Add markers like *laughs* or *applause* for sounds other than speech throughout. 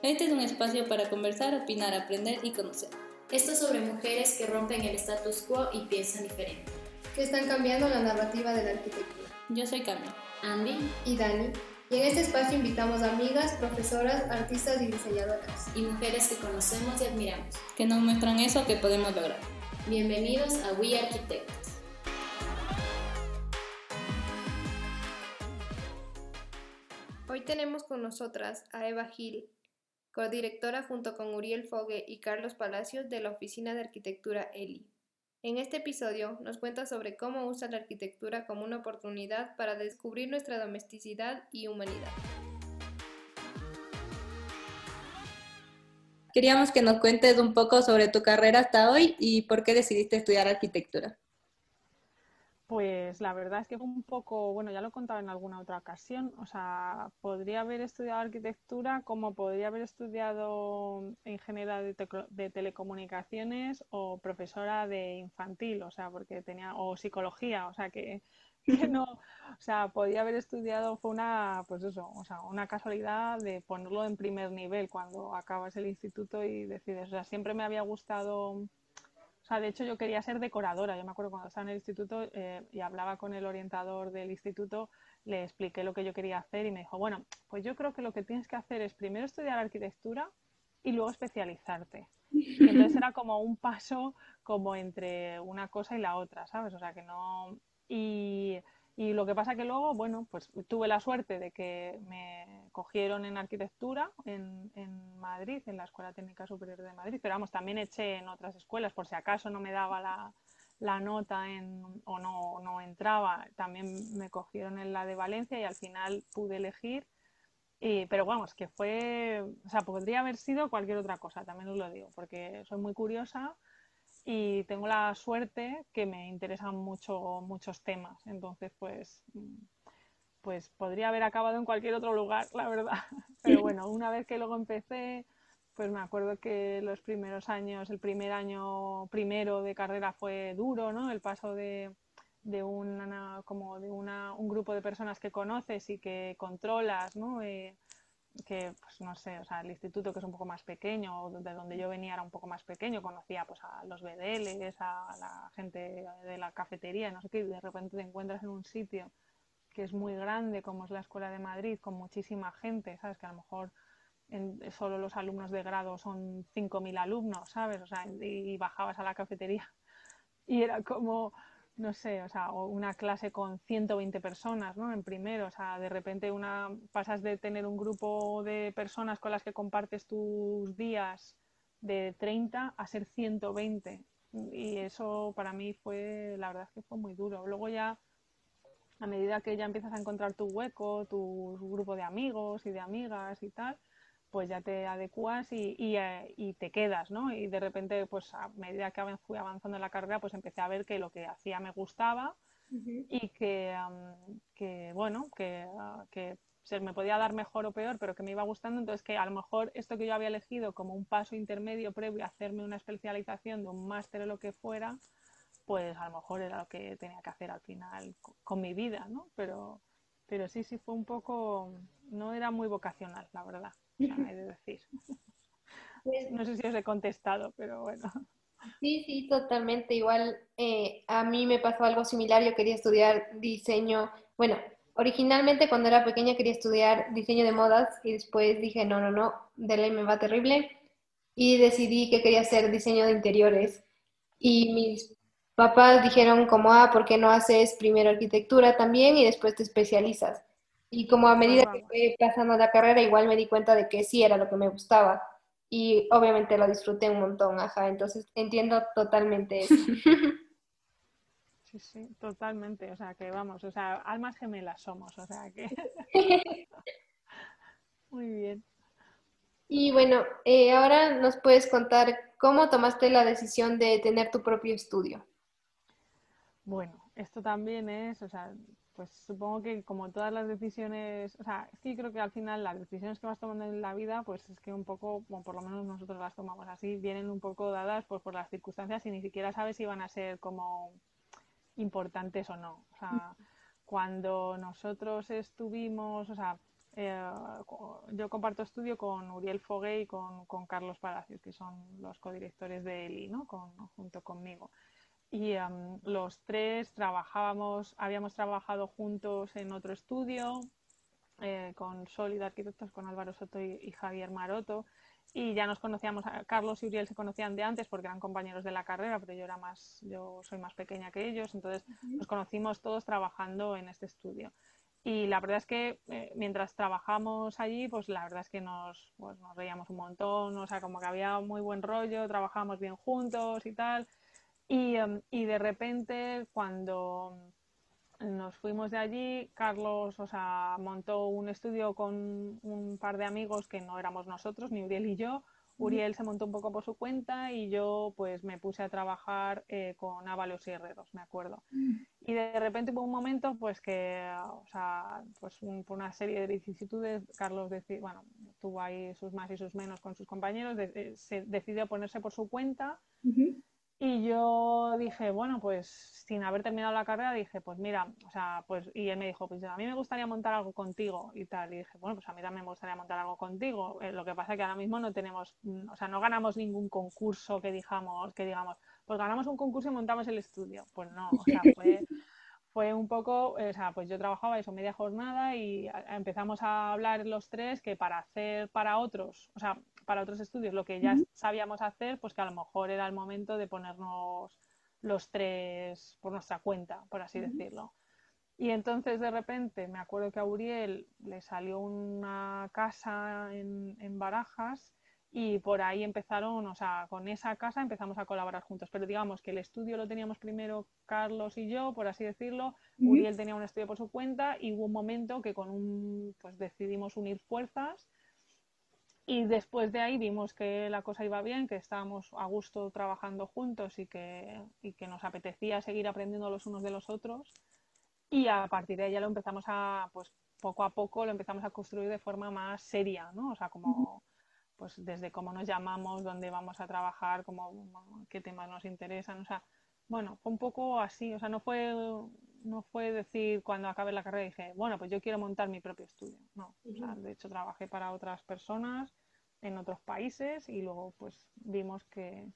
Este es un espacio para conversar, opinar, aprender y conocer. Esto es sobre mujeres que rompen el status quo y piensan diferente. Que están cambiando la narrativa de la arquitectura. Yo soy Carmen. Andy y Dani. Y en este espacio invitamos a amigas, profesoras, artistas y diseñadoras. Y mujeres que conocemos y admiramos. Que nos muestran eso que podemos lograr. Bienvenidos a We Architects. Hoy tenemos con nosotras a Eva Gil, codirectora junto con Uriel Fogue y Carlos Palacios de la Oficina de Arquitectura ELI. En este episodio nos cuenta sobre cómo usa la arquitectura como una oportunidad para descubrir nuestra domesticidad y humanidad. Queríamos que nos cuentes un poco sobre tu carrera hasta hoy y por qué decidiste estudiar arquitectura. Pues la verdad es que fue un poco, bueno, ya lo he contado en alguna otra ocasión, o sea, podría haber estudiado arquitectura como podría haber estudiado ingeniera de, telecomunicaciones o profesora de infantil, o sea, porque tenía, o psicología, o sea, que, *laughs* que no, o sea, podía haber estudiado, fue una, pues eso, o sea, una casualidad de ponerlo en primer nivel cuando acabas el instituto y decides, o sea, siempre me había gustado sea, de hecho yo quería ser decoradora. Yo me acuerdo cuando estaba en el instituto eh, y hablaba con el orientador del instituto, le expliqué lo que yo quería hacer y me dijo, bueno, pues yo creo que lo que tienes que hacer es primero estudiar arquitectura y luego especializarte. Entonces era como un paso como entre una cosa y la otra, ¿sabes? O sea, que no... Y, y lo que pasa que luego, bueno, pues tuve la suerte de que me cogieron en arquitectura en, en, Madrid, en la Escuela Técnica Superior de Madrid, pero vamos, también eché en otras escuelas, por si acaso no me daba la, la nota en, o no, no entraba, también me cogieron en la de Valencia y al final pude elegir. Y, pero vamos, que fue, o sea, podría haber sido cualquier otra cosa, también os lo digo, porque soy muy curiosa y tengo la suerte que me interesan mucho muchos temas. Entonces, pues, pues podría haber acabado en cualquier otro lugar, la verdad. *laughs* Pero bueno, una vez que luego empecé, pues me acuerdo que los primeros años, el primer año primero de carrera fue duro, ¿no? El paso de, de una, como de una, un grupo de personas que conoces y que controlas, ¿no? Eh, que, pues no sé, o sea, el instituto que es un poco más pequeño, de donde yo venía era un poco más pequeño, conocía pues a los bedeles, a la gente de la cafetería, no sé qué, y de repente te encuentras en un sitio que es muy grande, como es la Escuela de Madrid, con muchísima gente, ¿sabes? Que a lo mejor en, solo los alumnos de grado son 5.000 alumnos, ¿sabes? O sea, y bajabas a la cafetería y era como no sé, o sea, una clase con 120 personas, ¿no? En primero, o sea, de repente una pasas de tener un grupo de personas con las que compartes tus días de 30 a ser 120 y eso para mí fue, la verdad es que fue muy duro. Luego ya a medida que ya empiezas a encontrar tu hueco, tu grupo de amigos y de amigas y tal, pues ya te adecuas y, eh, y, te quedas, ¿no? Y de repente, pues a medida que fui avanzando en la carrera, pues empecé a ver que lo que hacía me gustaba y que, que, bueno, que, ah, que se me podía dar mejor o peor, pero que me iba gustando, entonces que a lo mejor esto que yo había elegido como un paso intermedio previo a hacerme una especialización de un máster o lo que fuera, pues a lo mejor era lo que tenía que hacer al final con, con mi vida, ¿no? Pero, pero sí, sí fue un poco, no era muy vocacional, la verdad decir. Pues no sé si os he contestado, pero bueno. Sí, sí, totalmente. Igual eh, a mí me pasó algo similar. Yo quería estudiar diseño. Bueno, originalmente cuando era pequeña quería estudiar diseño de modas y después dije, no, no, no, de ley me va terrible. Y decidí que quería hacer diseño de interiores. Y mis papás dijeron como, ah, ¿por qué no haces primero arquitectura también y después te especializas? Y como a medida que fui pasando la carrera, igual me di cuenta de que sí era lo que me gustaba. Y obviamente lo disfruté un montón, ajá. Entonces entiendo totalmente eso. *laughs* Sí, sí, totalmente. O sea, que vamos, o sea, almas gemelas somos, o sea que. *laughs* Muy bien. Y bueno, eh, ahora nos puedes contar cómo tomaste la decisión de tener tu propio estudio. Bueno, esto también es, o sea, pues supongo que como todas las decisiones, o sea, sí creo que al final las decisiones que vas tomando en la vida, pues es que un poco, como por lo menos nosotros las tomamos así, vienen un poco dadas pues por las circunstancias y ni siquiera sabes si van a ser como importantes o no. O sea, cuando nosotros estuvimos, o sea, eh, yo comparto estudio con Uriel Fogué y con, Carlos Palacios, que son los codirectores de ELI, ¿no? junto conmigo. Y em, los tres trabajábamos, habíamos trabajado juntos en otro estudio eh, con Solid Arquitectos, con Álvaro Soto y, Javier Maroto. Y ya nos conocíamos, Carlos y Uriel se conocían de antes porque eran compañeros de la carrera, pero yo era más, yo soy más pequeña que ellos, entonces nos conocimos todos trabajando en este estudio. Y la verdad es que eh, mientras trabajamos allí, pues la verdad es que nos, pues, nos reíamos un montón, o sea, como que había muy buen rollo, trabajábamos bien juntos y tal. Y, em, y de repente, cuando nos fuimos de allí, Carlos, o sea, montó un estudio con un par de amigos que no éramos nosotros, ni Uriel y yo. Uriel se montó un poco por su cuenta y yo pues me puse a trabajar eh, con Ábalos y Herreros, me acuerdo. Y de repente hubo un momento pues que, o sea, pues por una serie de vicisitudes, Carlos bueno, tuvo ahí sus más y sus menos con sus compañeros, eh, se decidió ponerse por su cuenta. Y yo dije, bueno, pues sin haber terminado la carrera, dije, pues mira, o sea, pues, y él me dijo, pues a mí me gustaría montar algo contigo y tal. Y dije, bueno, pues a mí también me gustaría montar algo contigo. Eh, lo que pasa es que ahora mismo no tenemos, mm, o sea, no ganamos ningún concurso que digamos, que digamos, pues ganamos un concurso y montamos el estudio. Pues no, o sea, fue, fue un poco, o sea, pues yo trabajaba eso media jornada y empezamos a hablar los tres que para hacer para otros, o sea, para otros estudios lo que ya sabíamos hacer, pues que a lo mejor era el momento de ponernos los tres por nuestra cuenta, por así decirlo. Y entonces de repente me acuerdo que a Uriel le salió una casa en, en, Barajas y por ahí empezaron, o sea, con esa casa empezamos a colaborar juntos. Pero digamos que el estudio lo teníamos primero Carlos y yo, por así decirlo. Uriel tenía un estudio por su cuenta y hubo un momento que con un, pues decidimos unir fuerzas y después de ahí vimos que la cosa iba bien, que estábamos a gusto trabajando juntos y que, y que nos apetecía seguir aprendiendo los unos de los otros. Y a partir de ahí ya lo empezamos a, pues poco a poco lo empezamos a construir de forma más seria, ¿no? O sea, como, pues desde cómo nos llamamos, dónde vamos a trabajar, cómo, qué temas nos interesan, o sea, bueno, fue un poco así, o sea, no fue, no fue decir cuando acabé la carrera dije, bueno, pues yo quiero montar mi propio estudio, no, o sea, de hecho trabajé para otras personas en otros países y luego pues vimos que,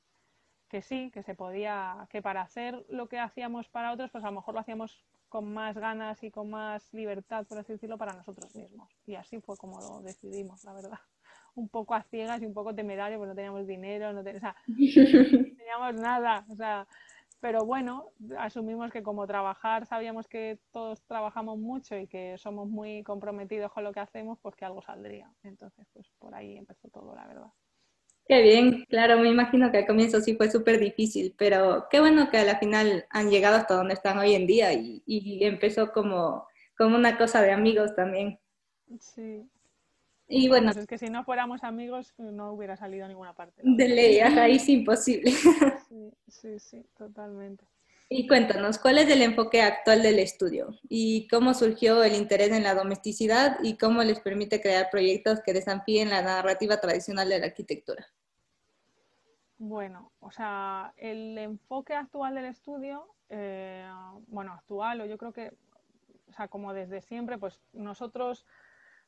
que sí, que se podía, que para hacer lo que hacíamos para otros, pues a lo mejor lo hacíamos con más ganas y con más libertad, por así decirlo, para nosotros mismos. Y así fue como lo decidimos, la verdad. Un poco a ciegas y un poco temerario, pues no teníamos dinero, *laughs* no, teníamos nada. O sea, pero bueno, asumimos que como trabajar, sabíamos que todos trabajamos mucho y que somos muy comprometidos con lo que hacemos, pues que algo saldría. Entonces, pues por ahí empezó todo, la verdad. Qué bien, claro, me imagino que al comienzo sí fue súper difícil, pero qué bueno que a la final han llegado hasta donde están hoy en día y, y empezó como, como una cosa de amigos también. Sí, y bueno. Pues es que si no fuéramos amigos no hubiera salido a ninguna parte. De ley, ahí es imposible. *laughs* Sí, sí, sí, totalmente. Y cuéntanos, ¿cuál es el enfoque actual del estudio? ¿Y cómo surgió el interés en la domesticidad y cómo les permite crear proyectos que desafíen la narrativa tradicional de la arquitectura? Bueno, o sea, el enfoque actual del estudio, eh, bueno, actual o yo creo que, o sea, como desde siempre, pues nosotros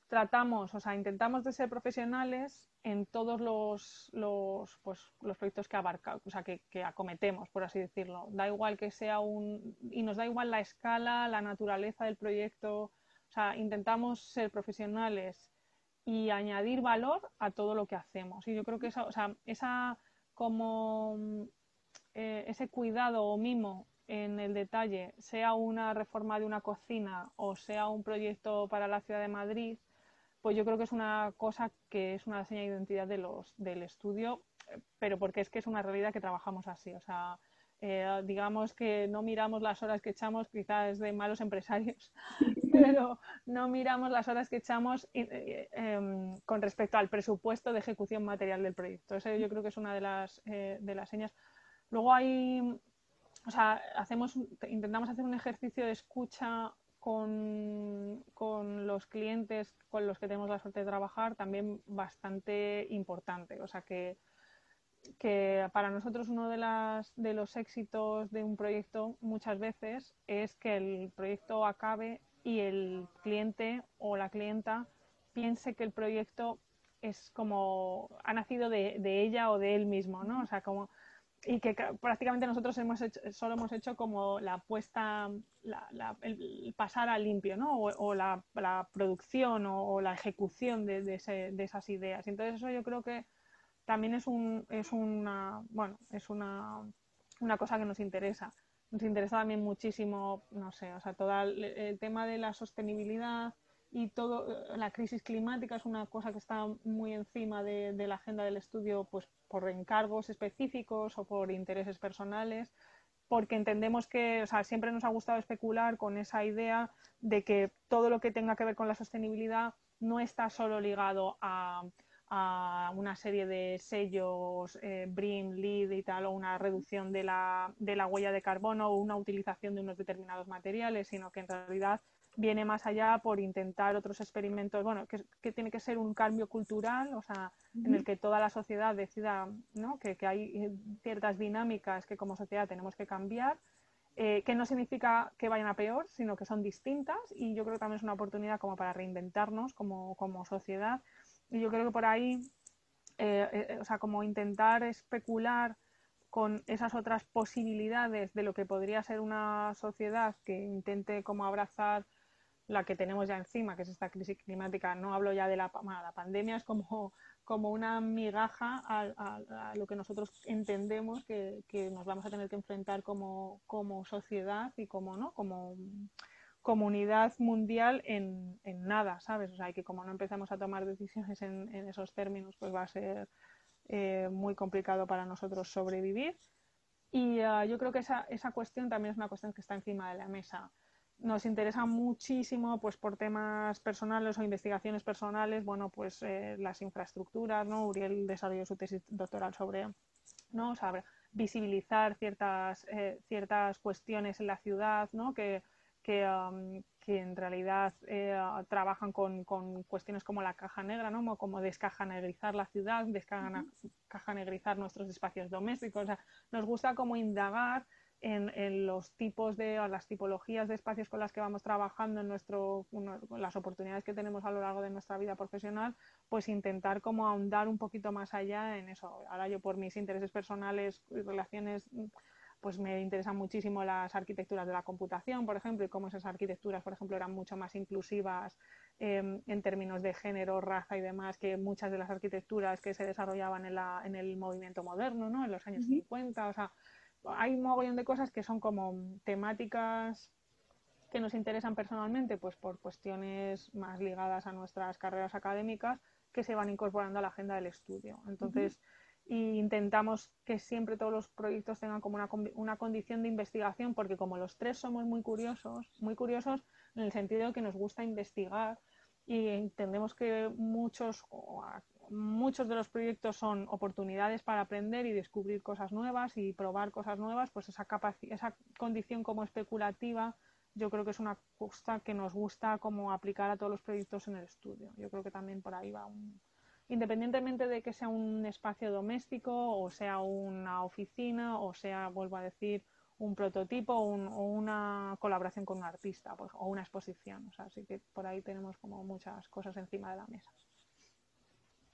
tratamos, o sea, intentamos de ser profesionales en todos los, los, pues, los proyectos que abarca, o sea, que, acometemos, por así decirlo. Da igual que sea un... y nos da igual la escala, la naturaleza del proyecto, o sea, intentamos ser profesionales y añadir valor a todo lo que hacemos. Y yo creo que esa, o sea, esa como eh, ese cuidado o mimo en el detalle, sea una reforma de una cocina o sea un proyecto para la ciudad de Madrid, pues yo creo que es una cosa que es una señal de identidad del estudio, pero porque es que es una realidad que trabajamos así. O sea, eh, digamos que no miramos las horas que echamos, quizás de malos empresarios, *laughs* pero no miramos las horas que echamos eh, em, con respecto al presupuesto de ejecución material del proyecto. Eso yo creo que es una de las, eh, de las señas. Luego hay, o sea, hacemos, intentamos hacer un ejercicio de escucha con, los clientes con los que tenemos la suerte de trabajar también bastante importante. O sea que, que para nosotros uno de, las, de los éxitos de un proyecto muchas veces es que el proyecto acabe y el cliente o la clienta piense que el proyecto es como ha nacido de, ella o de él mismo, ¿no? O sea, como y que prácticamente nosotros hemos hecho, solo hemos hecho como la puesta, el pasar a limpio, ¿no? O, la, producción o, la ejecución de, de, esas ideas. Entonces eso yo creo que también es un, es una, bueno, es una, una cosa que nos interesa. Nos interesa también muchísimo, no sé, o sea, todo el tema de la sostenibilidad, y todo eh, la crisis climática es una cosa que está muy encima de, la agenda del estudio pues por encargos específicos o por intereses personales porque entendemos que o sea, siempre nos ha gustado especular con esa idea de que todo lo que tenga que ver con la sostenibilidad no está solo ligado a, a una serie de sellos eh, BRIM, LEED y tal, o una reducción de la, de la huella de carbono o una utilización de unos determinados materiales, sino que en realidad viene más allá por intentar otros experimentos, bueno, que, tiene que ser un cambio cultural, o sea, en el que toda la sociedad decida ¿no? que, hay ciertas dinámicas que como sociedad tenemos que cambiar, eh, que no significa que vayan a peor, sino que son distintas y yo creo que también es una oportunidad como para reinventarnos como, como sociedad y yo creo que por ahí, eh, eh, o sea, como intentar especular con esas otras posibilidades de lo que podría ser una sociedad que intente como abrazar la que tenemos ya encima, que es esta crisis climática. No hablo ya de la, la pandemia, es como, como una migaja a, lo que nosotros entendemos que, nos vamos a tener que enfrentar como, como sociedad y como, ¿no? como comunidad mundial en, en, nada, ¿sabes? O sea, que como no empezamos a tomar decisiones en, en esos términos, pues va a ser eh, muy complicado para nosotros sobrevivir. Y ah, yo creo que esa, esa cuestión también es una cuestión que está encima de la mesa nos interesa muchísimo pues por temas personales o investigaciones personales bueno pues eh, las infraestructuras no Uriel desarrolló su tesis doctoral sobre no visibilizar ciertas eh, ciertas cuestiones en la ciudad no que que, um, en realidad eh, trabajan con, con, cuestiones como la caja negra, ¿no? como descajanegrizar la ciudad, descajanegrizar nuestros espacios domésticos. O sea, nos gusta como indagar en, los tipos de, las tipologías de espacios con las que vamos trabajando en nuestro, las oportunidades que tenemos a lo largo de nuestra vida profesional, pues intentar como ahondar un poquito más allá en eso. Ahora yo por mis intereses personales y relaciones, pues me interesan muchísimo las arquitecturas de la computación, por ejemplo, y cómo esas arquitecturas, por ejemplo, eran mucho más inclusivas em, en términos de género, raza y demás que muchas de las arquitecturas que se desarrollaban en, la, en el movimiento moderno, ¿no? En los años 50, o sea, hay un mogollón de cosas que son como temáticas que nos interesan personalmente, pues por cuestiones más ligadas a nuestras carreras académicas que se van incorporando a la agenda del estudio. Entonces, intentamos que siempre todos los proyectos tengan como una, una, condición de investigación, porque como los tres somos muy curiosos, muy curiosos en el sentido de que nos gusta investigar y entendemos que muchos, muchos de los proyectos son oportunidades para aprender y descubrir cosas nuevas y probar cosas nuevas, pues esa, esa condición como especulativa yo creo que es una cosa que nos gusta como aplicar a todos los proyectos en el estudio. Yo creo que también por ahí va un... Independientemente de que sea un espacio doméstico o sea una oficina o sea, vuelvo a decir, un prototipo o, una colaboración con un artista pues, o una exposición. O sea, así que por ahí tenemos como muchas cosas encima de la mesa.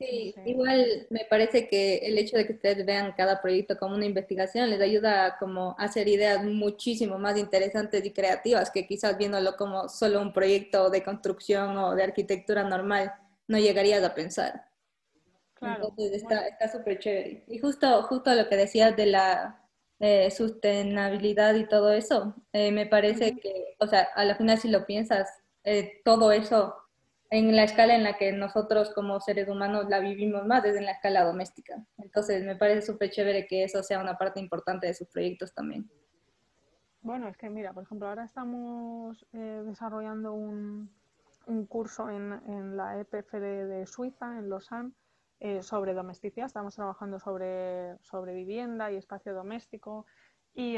Sí, igual me parece que el hecho de que ustedes vean cada proyecto como una investigación les ayuda a como hacer ideas muchísimo más interesantes y creativas que quizás viéndolo como solo un proyecto de construcción o de arquitectura normal no llegarías a pensar. Claro. Entonces está súper chévere. Y justo, justo lo que decías de la eh, sustentabilidad y todo eso, eh, me parece que, o sea, a la final si lo piensas, eh, todo eso en la escala en la que nosotros como seres humanos la vivimos más, es en la escala doméstica. Entonces, me parece súper chévere que eso sea una parte importante de sus proyectos también. Bueno, es que mira, por ejemplo, ahora estamos eh, desarrollando un, un curso en, en, la EPFL de Suiza, en Lausanne, eh, sobre domesticidad. Estamos trabajando sobre, sobre vivienda y espacio doméstico. Y,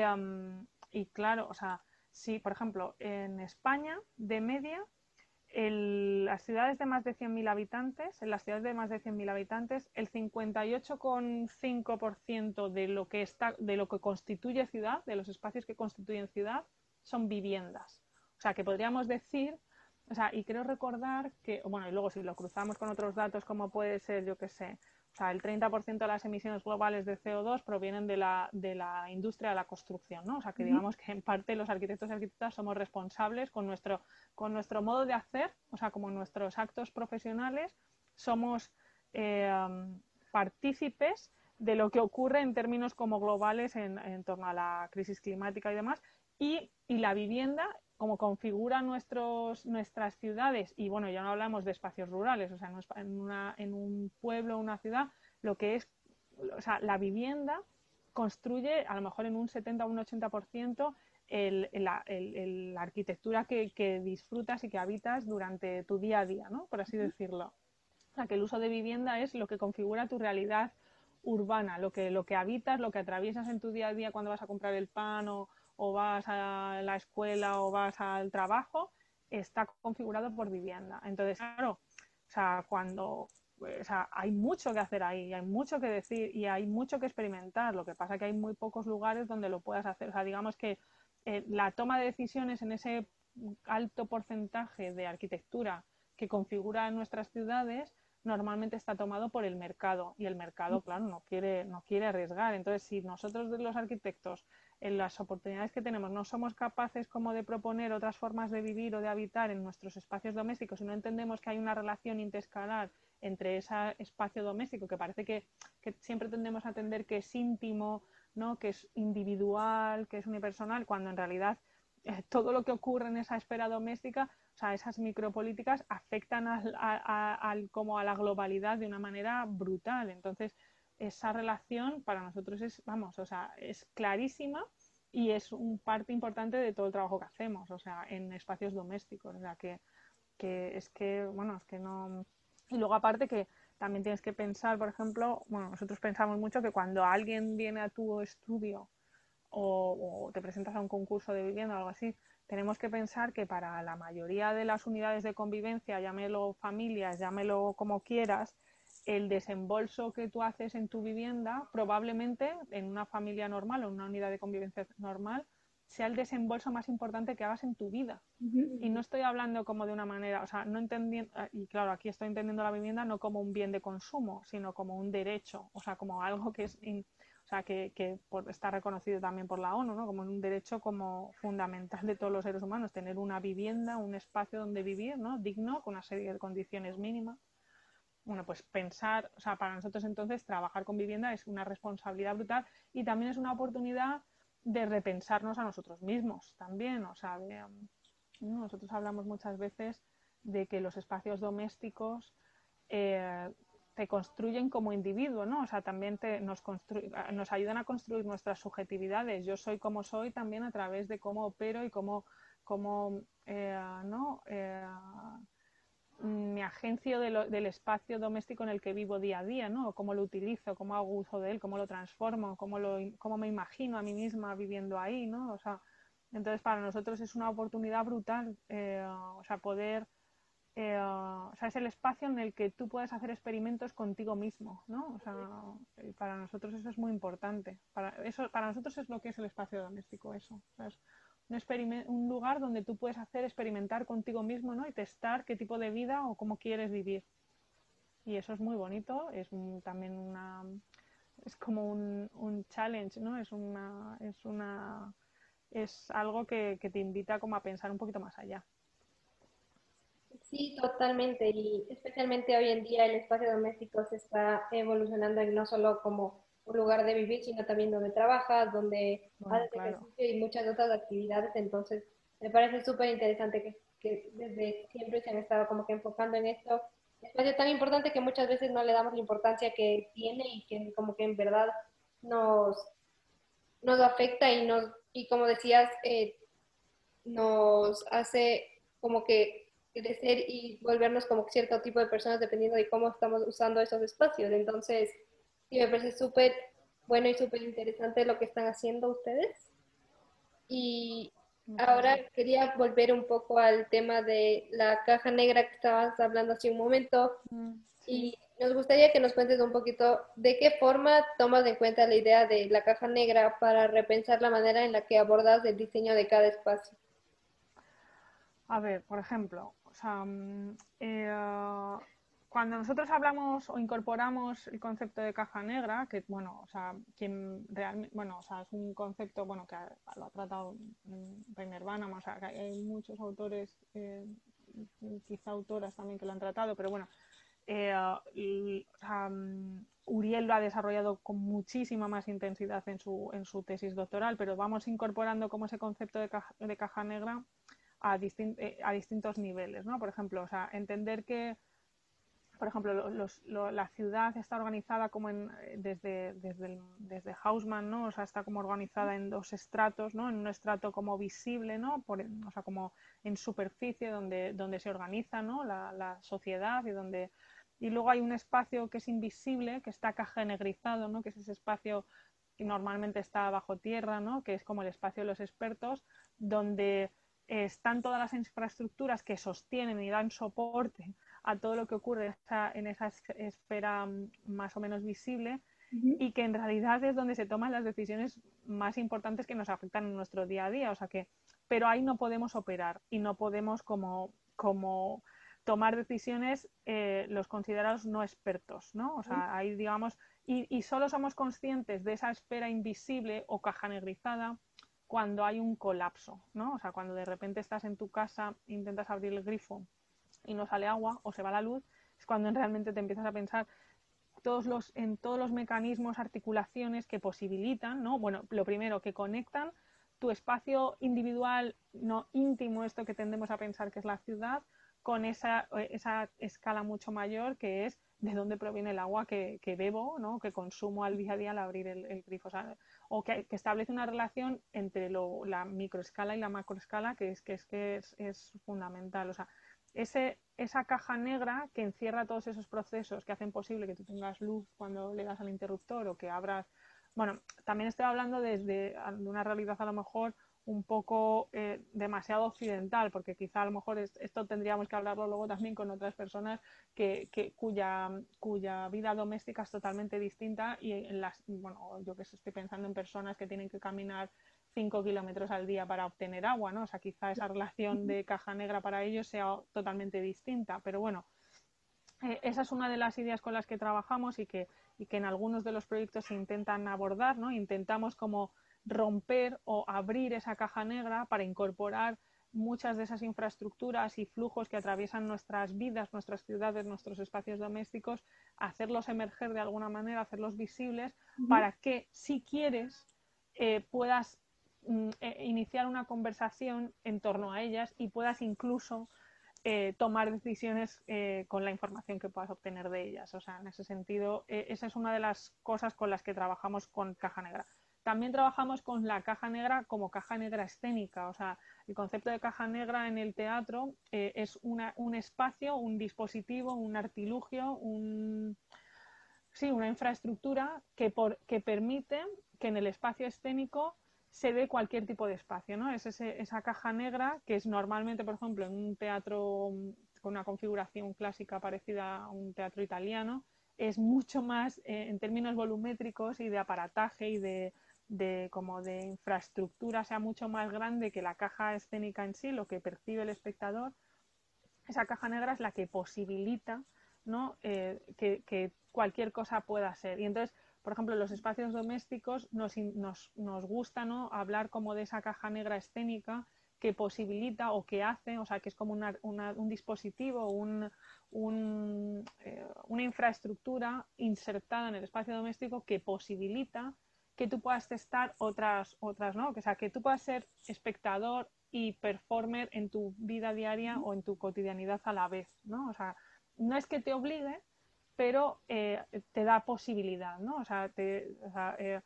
y claro, o sea, si, por ejemplo, en España, de media, en las ciudades de más de 100.000 habitantes, en las ciudades de más de 100.000 habitantes, el 58,5% de lo que está, de lo que constituye ciudad, de los espacios que constituyen ciudad, son viviendas. O sea, que podríamos decir o sea, y creo recordar que, bueno, y luego si lo cruzamos con otros datos como puede ser, yo qué sé, o sea, el 30% de las emisiones globales de CO2 provienen de la, de la industria de la construcción, ¿no? O sea, que digamos que en parte los arquitectos y arquitectas somos responsables con nuestro, con nuestro modo de hacer, o sea, como nuestros actos profesionales, somos eh, partícipes de lo que ocurre en términos como globales en, en torno a la crisis climática y demás. Y, y, la vivienda, como configura nuestros, nuestras ciudades, y bueno, ya no hablamos de espacios rurales, o sea, en, una, en un pueblo, una ciudad, lo que es, o sea, la vivienda construye a lo mejor en un 70 o un 80% el, la, el, la, arquitectura que, que, disfrutas y que habitas durante tu día a día, ¿no? Por así decirlo. O sea, que el uso de vivienda es lo que configura tu realidad urbana, lo que, lo que habitas, lo que atraviesas en tu día a día cuando vas a comprar el pan o, o vas a la escuela o vas al trabajo, está configurado por vivienda. Entonces, claro, o sea, cuando o sea, hay mucho que hacer ahí, hay mucho que decir y hay mucho que experimentar. Lo que pasa es que hay muy pocos lugares donde lo puedas hacer. O sea, digamos que eh, la toma de decisiones en ese alto porcentaje de arquitectura que configura nuestras ciudades normalmente está tomado por el mercado y el mercado, claro, no quiere, no quiere arriesgar. Entonces, si nosotros los arquitectos en las oportunidades que tenemos no somos capaces como de proponer otras formas de vivir o de habitar en nuestros espacios domésticos y no entendemos que hay una relación interescalar entre ese espacio doméstico que parece que, siempre tendemos a entender que es íntimo, ¿no? que es individual, que es unipersonal, cuando en realidad eh, todo lo que ocurre en esa esfera doméstica, o sea, esas micropolíticas afectan al, a, a, como a la globalidad de una manera brutal. Entonces, esa relación para nosotros es, vamos, o sea, es clarísima y es un parte importante de todo el trabajo que hacemos, o sea, en espacios domésticos. O sea, que, que es que, bueno, es que no. Y luego, aparte, que también tienes que pensar, por ejemplo, bueno, nosotros pensamos mucho que cuando alguien viene a tu estudio o, o te presentas a un concurso de vivienda o algo así, tenemos que pensar que para la mayoría de las unidades de convivencia, llámelo familias, llámelo como quieras, el desembolso que tú haces en tu vivienda, probablemente en una familia normal o en una unidad de convivencia normal, sea el desembolso más importante que hagas en tu vida. Uh -huh. Y no estoy hablando como de una manera, o sea, no entendiendo, y claro, aquí estoy entendiendo la vivienda no como un bien de consumo, sino como un derecho, o sea, como algo que es, in, o sea, que, que por, está reconocido también por la ONU, ¿no? Como un derecho como fundamental de todos los seres humanos, tener una vivienda, un espacio donde vivir, ¿no? Digno, con una serie de condiciones mínimas bueno, pues pensar, o sea, para nosotros entonces trabajar con vivienda es una responsabilidad brutal y también es una oportunidad de repensarnos a nosotros mismos también, o sea, um, nosotros hablamos muchas veces de que los espacios domésticos eh, te construyen como individuo, ¿no? O sea, también te, nos, nos ayudan a construir nuestras subjetividades. Yo soy como soy también a través de cómo opero y cómo, cómo eh, ¿no? Eh, me agencio de lo, del espacio doméstico en el que vivo día a día, ¿no? Cómo lo utilizo, cómo hago uso de él, cómo lo transformo, cómo, lo, cómo me imagino a mí misma viviendo ahí, ¿no? O sea, entonces para nosotros es una oportunidad brutal, eh, o sea, poder, eh, o sea, es el espacio en el que tú puedes hacer experimentos contigo mismo, ¿no? O sea, para nosotros eso es muy importante. Para, eso, para nosotros es lo que es el espacio doméstico, eso. Un, un, lugar donde tú puedes hacer experimentar contigo mismo ¿no? y testar qué tipo de vida o cómo quieres vivir. Y eso es muy bonito, es también una es como un, un, challenge, ¿no? Es una es una es algo que, que te invita como a pensar un poquito más allá. Sí, totalmente. Y especialmente hoy en día el espacio doméstico se está evolucionando y no solo como un lugar de vivir, sino también donde trabajas, donde bueno, haces claro. ejercicio y muchas otras actividades. Entonces, me parece súper interesante que, que, desde siempre se han estado como que enfocando en esto. Espacio tan importante que muchas veces no le damos la importancia que tiene y que como que en verdad nos, nos afecta y, nos, y como decías, eh, nos hace como que crecer y volvernos como cierto tipo de personas dependiendo de cómo estamos usando esos espacios. Entonces, y me parece súper bueno y súper interesante lo que están haciendo ustedes. Y ahora quería volver un poco al tema de la caja negra que estabas hablando hace un momento. Y nos gustaría que nos cuentes un poquito de qué forma tomas en cuenta la idea de la caja negra para repensar la manera en la que abordas el diseño de cada espacio. A ver, por ejemplo, o sea, mm, eh, cuando nosotros hablamos o incorporamos el concepto de caja negra, que bueno, o sea, quien realmente, bueno, o sea, es un concepto, bueno, que lo ha tratado Rainer Banham, o sea, que hay muchos autores, eh, quizá autoras también que lo han tratado, pero bueno, eh, Uriel lo ha desarrollado con muchísima más intensidad en su, en su tesis doctoral, pero vamos incorporando como ese concepto de caja, de caja negra a, eh, a distintos niveles, ¿no? Por ejemplo, o sea, entender que por ejemplo, la ciudad está organizada como en, eh, desde, desde, desde Hausmann, ¿no? O sea, está como organizada en dos estratos, ¿no? En un estrato como visible, ¿no? Por, o sea, como en superficie donde, donde se organiza, ¿no? La, la, sociedad y donde... Y luego hay un espacio que es invisible, que está cajenegrizado, ¿no? Que es ese espacio que normalmente está bajo tierra, ¿no? Que es como el espacio de los expertos, donde están todas las infraestructuras que sostienen y dan soporte a todo lo que ocurre en esa esfera mm, más o menos visible y que en realidad es donde se toman las decisiones más importantes que nos afectan en nuestro día a día. O sea que, pero ahí no podemos operar y no podemos como, como tomar decisiones eh, los considerados no expertos, ¿no? O sea, ahí digamos, y, y, solo somos conscientes de esa esfera invisible o caja negrizada cuando hay un colapso, ¿no? O sea, cuando de repente estás en tu casa, intentas abrir el grifo y no sale agua o se va la luz, es cuando realmente te empiezas a pensar todos los, en todos los mecanismos, articulaciones que posibilitan, ¿no? Bueno, lo primero, que conectan tu espacio individual, no íntimo, esto que tendemos a pensar que es la ciudad, con esa, esa escala mucho mayor que es de dónde proviene el agua que, que bebo, ¿no? que consumo al día a día al abrir el, grifo. O, que, que, establece una relación entre lo, la microescala y la macroescala que es que es, que es, es fundamental. O sea, ese, esa caja negra que encierra todos esos procesos que hacen posible que tú tengas luz cuando le das al interruptor o que abras. Bueno, también estoy hablando desde de una realidad a lo mejor un poco eh, demasiado occidental, porque quizá a lo mejor esto tendríamos que hablarlo luego también con otras personas que, que, cuya, cuya vida doméstica es totalmente distinta y en las, bueno, yo que estoy pensando en personas que tienen que caminar 5 kilómetros al día para obtener agua, ¿no? O sea, quizá esa relación de caja negra para ellos sea totalmente distinta, pero bueno, eh, esa es una de las ideas con las que trabajamos y que, y que en algunos de los proyectos se intentan abordar, ¿no? Intentamos como romper o abrir esa caja negra para incorporar muchas de esas infraestructuras y flujos que atraviesan nuestras vidas, nuestras ciudades, nuestros espacios domésticos, hacerlos emerger de alguna manera, hacerlos visibles, para que si quieres eh, puedas Mm, eh, iniciar una conversación en torno a ellas y puedas incluso eh, tomar decisiones eh, con la información que puedas obtener de ellas. O sea, en ese sentido, esa es una de las cosas con las que trabajamos con Caja Negra. También trabajamos con la caja negra como caja negra escénica. O sea, el concepto de caja negra en el teatro es una, un espacio, un dispositivo, un artilugio, sí, una infraestructura que, por, que permite que en el espacio escénico se ve cualquier tipo de espacio, ¿no? Es esa caja negra que es normalmente, por ejemplo, en un teatro con una configuración clásica parecida a un teatro italiano, es mucho más eh, en términos volumétricos y de aparataje y de, como de infraestructura sea mucho más grande que la caja escénica en sí, lo que percibe el espectador. Esa caja negra es la que posibilita ¿no? Eh, que, que, cualquier cosa pueda ser. Y entonces por ejemplo, los espacios domésticos nos, nos, gusta ¿no? hablar como de esa caja negra escénica que posibilita o que hace, o sea, que es como un dispositivo, un, eh, una infraestructura insertada en el espacio doméstico que posibilita que tú puedas testar otras, otras, ¿no? O sea, que tú puedas ser espectador y performer en tu vida diaria o en tu cotidianidad a la vez, ¿no? O sea, no es que te obligue, pero eh, te da posibilidad, ¿no? O sea, te, eh,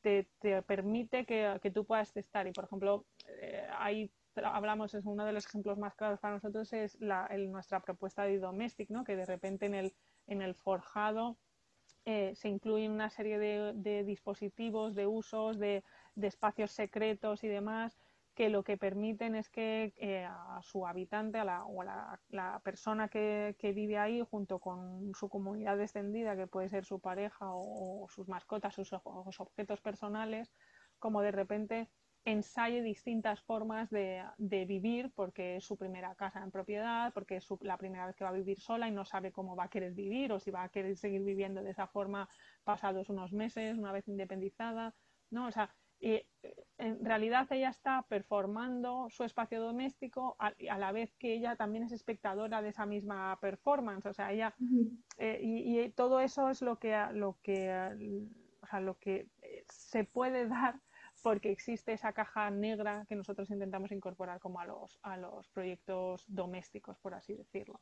te, te, permite que, que, tú puedas testar. Y, por ejemplo, eh, ahí hablamos, es uno de los ejemplos más claros para nosotros, es la, nuestra propuesta de Domestic, ¿no? Que de repente en el, en el forjado se incluyen una serie de, de dispositivos, de usos, de, de espacios secretos y demás que lo que permiten es que eh, a su habitante a la, o a la, persona que, vive ahí junto con su comunidad extendida, que puede ser su pareja o, sus mascotas, sus, objetos personales, como de repente ensaye distintas formas de, vivir porque es su primera casa en propiedad, porque es la primera vez que va a vivir sola y no sabe cómo va a querer vivir o si va a querer seguir viviendo de esa forma pasados unos meses, una vez independizada, ¿no? O sea, eh, en realidad ella está performando su espacio doméstico a, la vez que ella también es espectadora de esa misma performance. O sea, ella eh, y, todo eso es lo que lo que o sea, lo que eh, se puede *laughs* dar porque existe esa caja negra que nosotros intentamos incorporar como a los, a los proyectos domésticos, por así decirlo.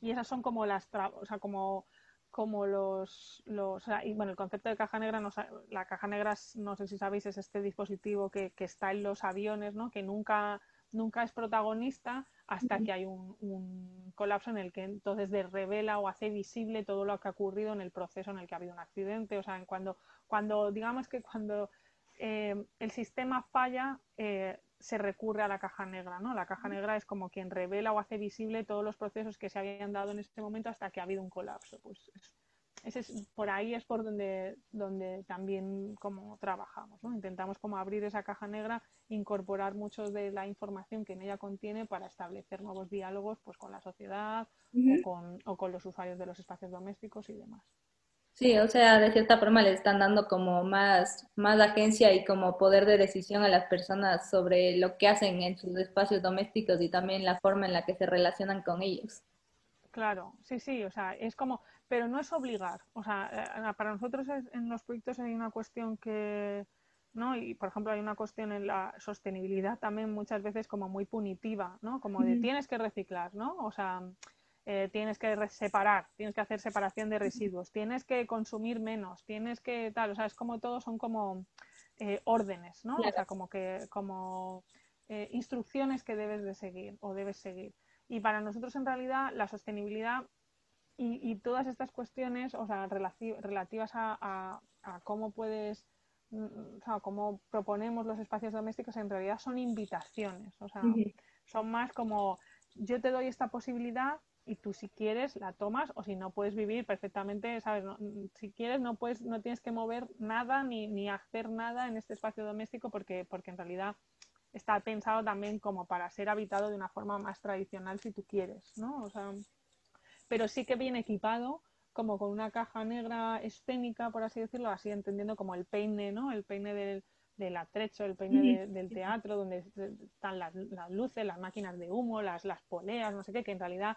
Y esas son como las, o sea, como como los, los y bueno, el concepto de caja negra, no, la caja negra, no sé si sabéis, es este dispositivo que, que está en los aviones, ¿no? que nunca, nunca es protagonista hasta que hay un, un, colapso en el que entonces revela o hace visible todo lo que ha ocurrido en el proceso en el que ha habido un accidente. O sea, cuando, cuando digamos que cuando eh, el sistema falla, eh, se recurre a la caja negra, ¿no? La caja negra es como quien revela o hace visible todos los procesos que se habían dado en ese momento hasta que ha habido un colapso. Pues ese es, por ahí es por donde, donde también como trabajamos, ¿no? Intentamos como abrir esa caja negra, incorporar mucho de la información que en ella contiene para establecer nuevos diálogos pues con la sociedad o, con, o con los usuarios de los espacios domésticos y demás. Sí, o sea, de cierta forma le están dando como más, más agencia y como poder de decisión a las personas sobre lo que hacen en sus espacios domésticos y también la forma en la que se relacionan con ellos. Claro, sí, sí, o sea, es como, pero no es obligar, o sea, eh, para nosotros en los proyectos hay una cuestión que, ¿no? Y por ejemplo hay una cuestión en la sostenibilidad también muchas veces como muy punitiva, ¿no? Como de tienes que reciclar, ¿no? O sea, eh, tienes que separar, tienes que hacer separación de residuos, tienes que consumir menos, tienes que tal, o sea, es como todo son como eh, órdenes, ¿no? O sea, como que como eh, instrucciones que debes de seguir o debes seguir. Y para nosotros en realidad la sostenibilidad y, todas estas cuestiones, o sea, relativas a, cómo puedes mm, o sea, cómo proponemos los espacios domésticos en realidad son invitaciones, o sea, son más como yo te doy esta posibilidad y tú si quieres la tomas o si no puedes vivir perfectamente, ¿sabes? si quieres no puedes, no tienes que mover nada ni, ni hacer nada en este espacio doméstico porque, porque en realidad está pensado también como para ser habitado de una forma más tradicional si tú quieres, ¿no? O sea, pero sí que viene equipado como con una caja negra escénica, por así decirlo, así entendiendo como el peine, ¿no? El peine del, del atrecho, el peine del teatro, donde están las, las, luces, las máquinas de humo, las, las poleas, no sé qué, que en realidad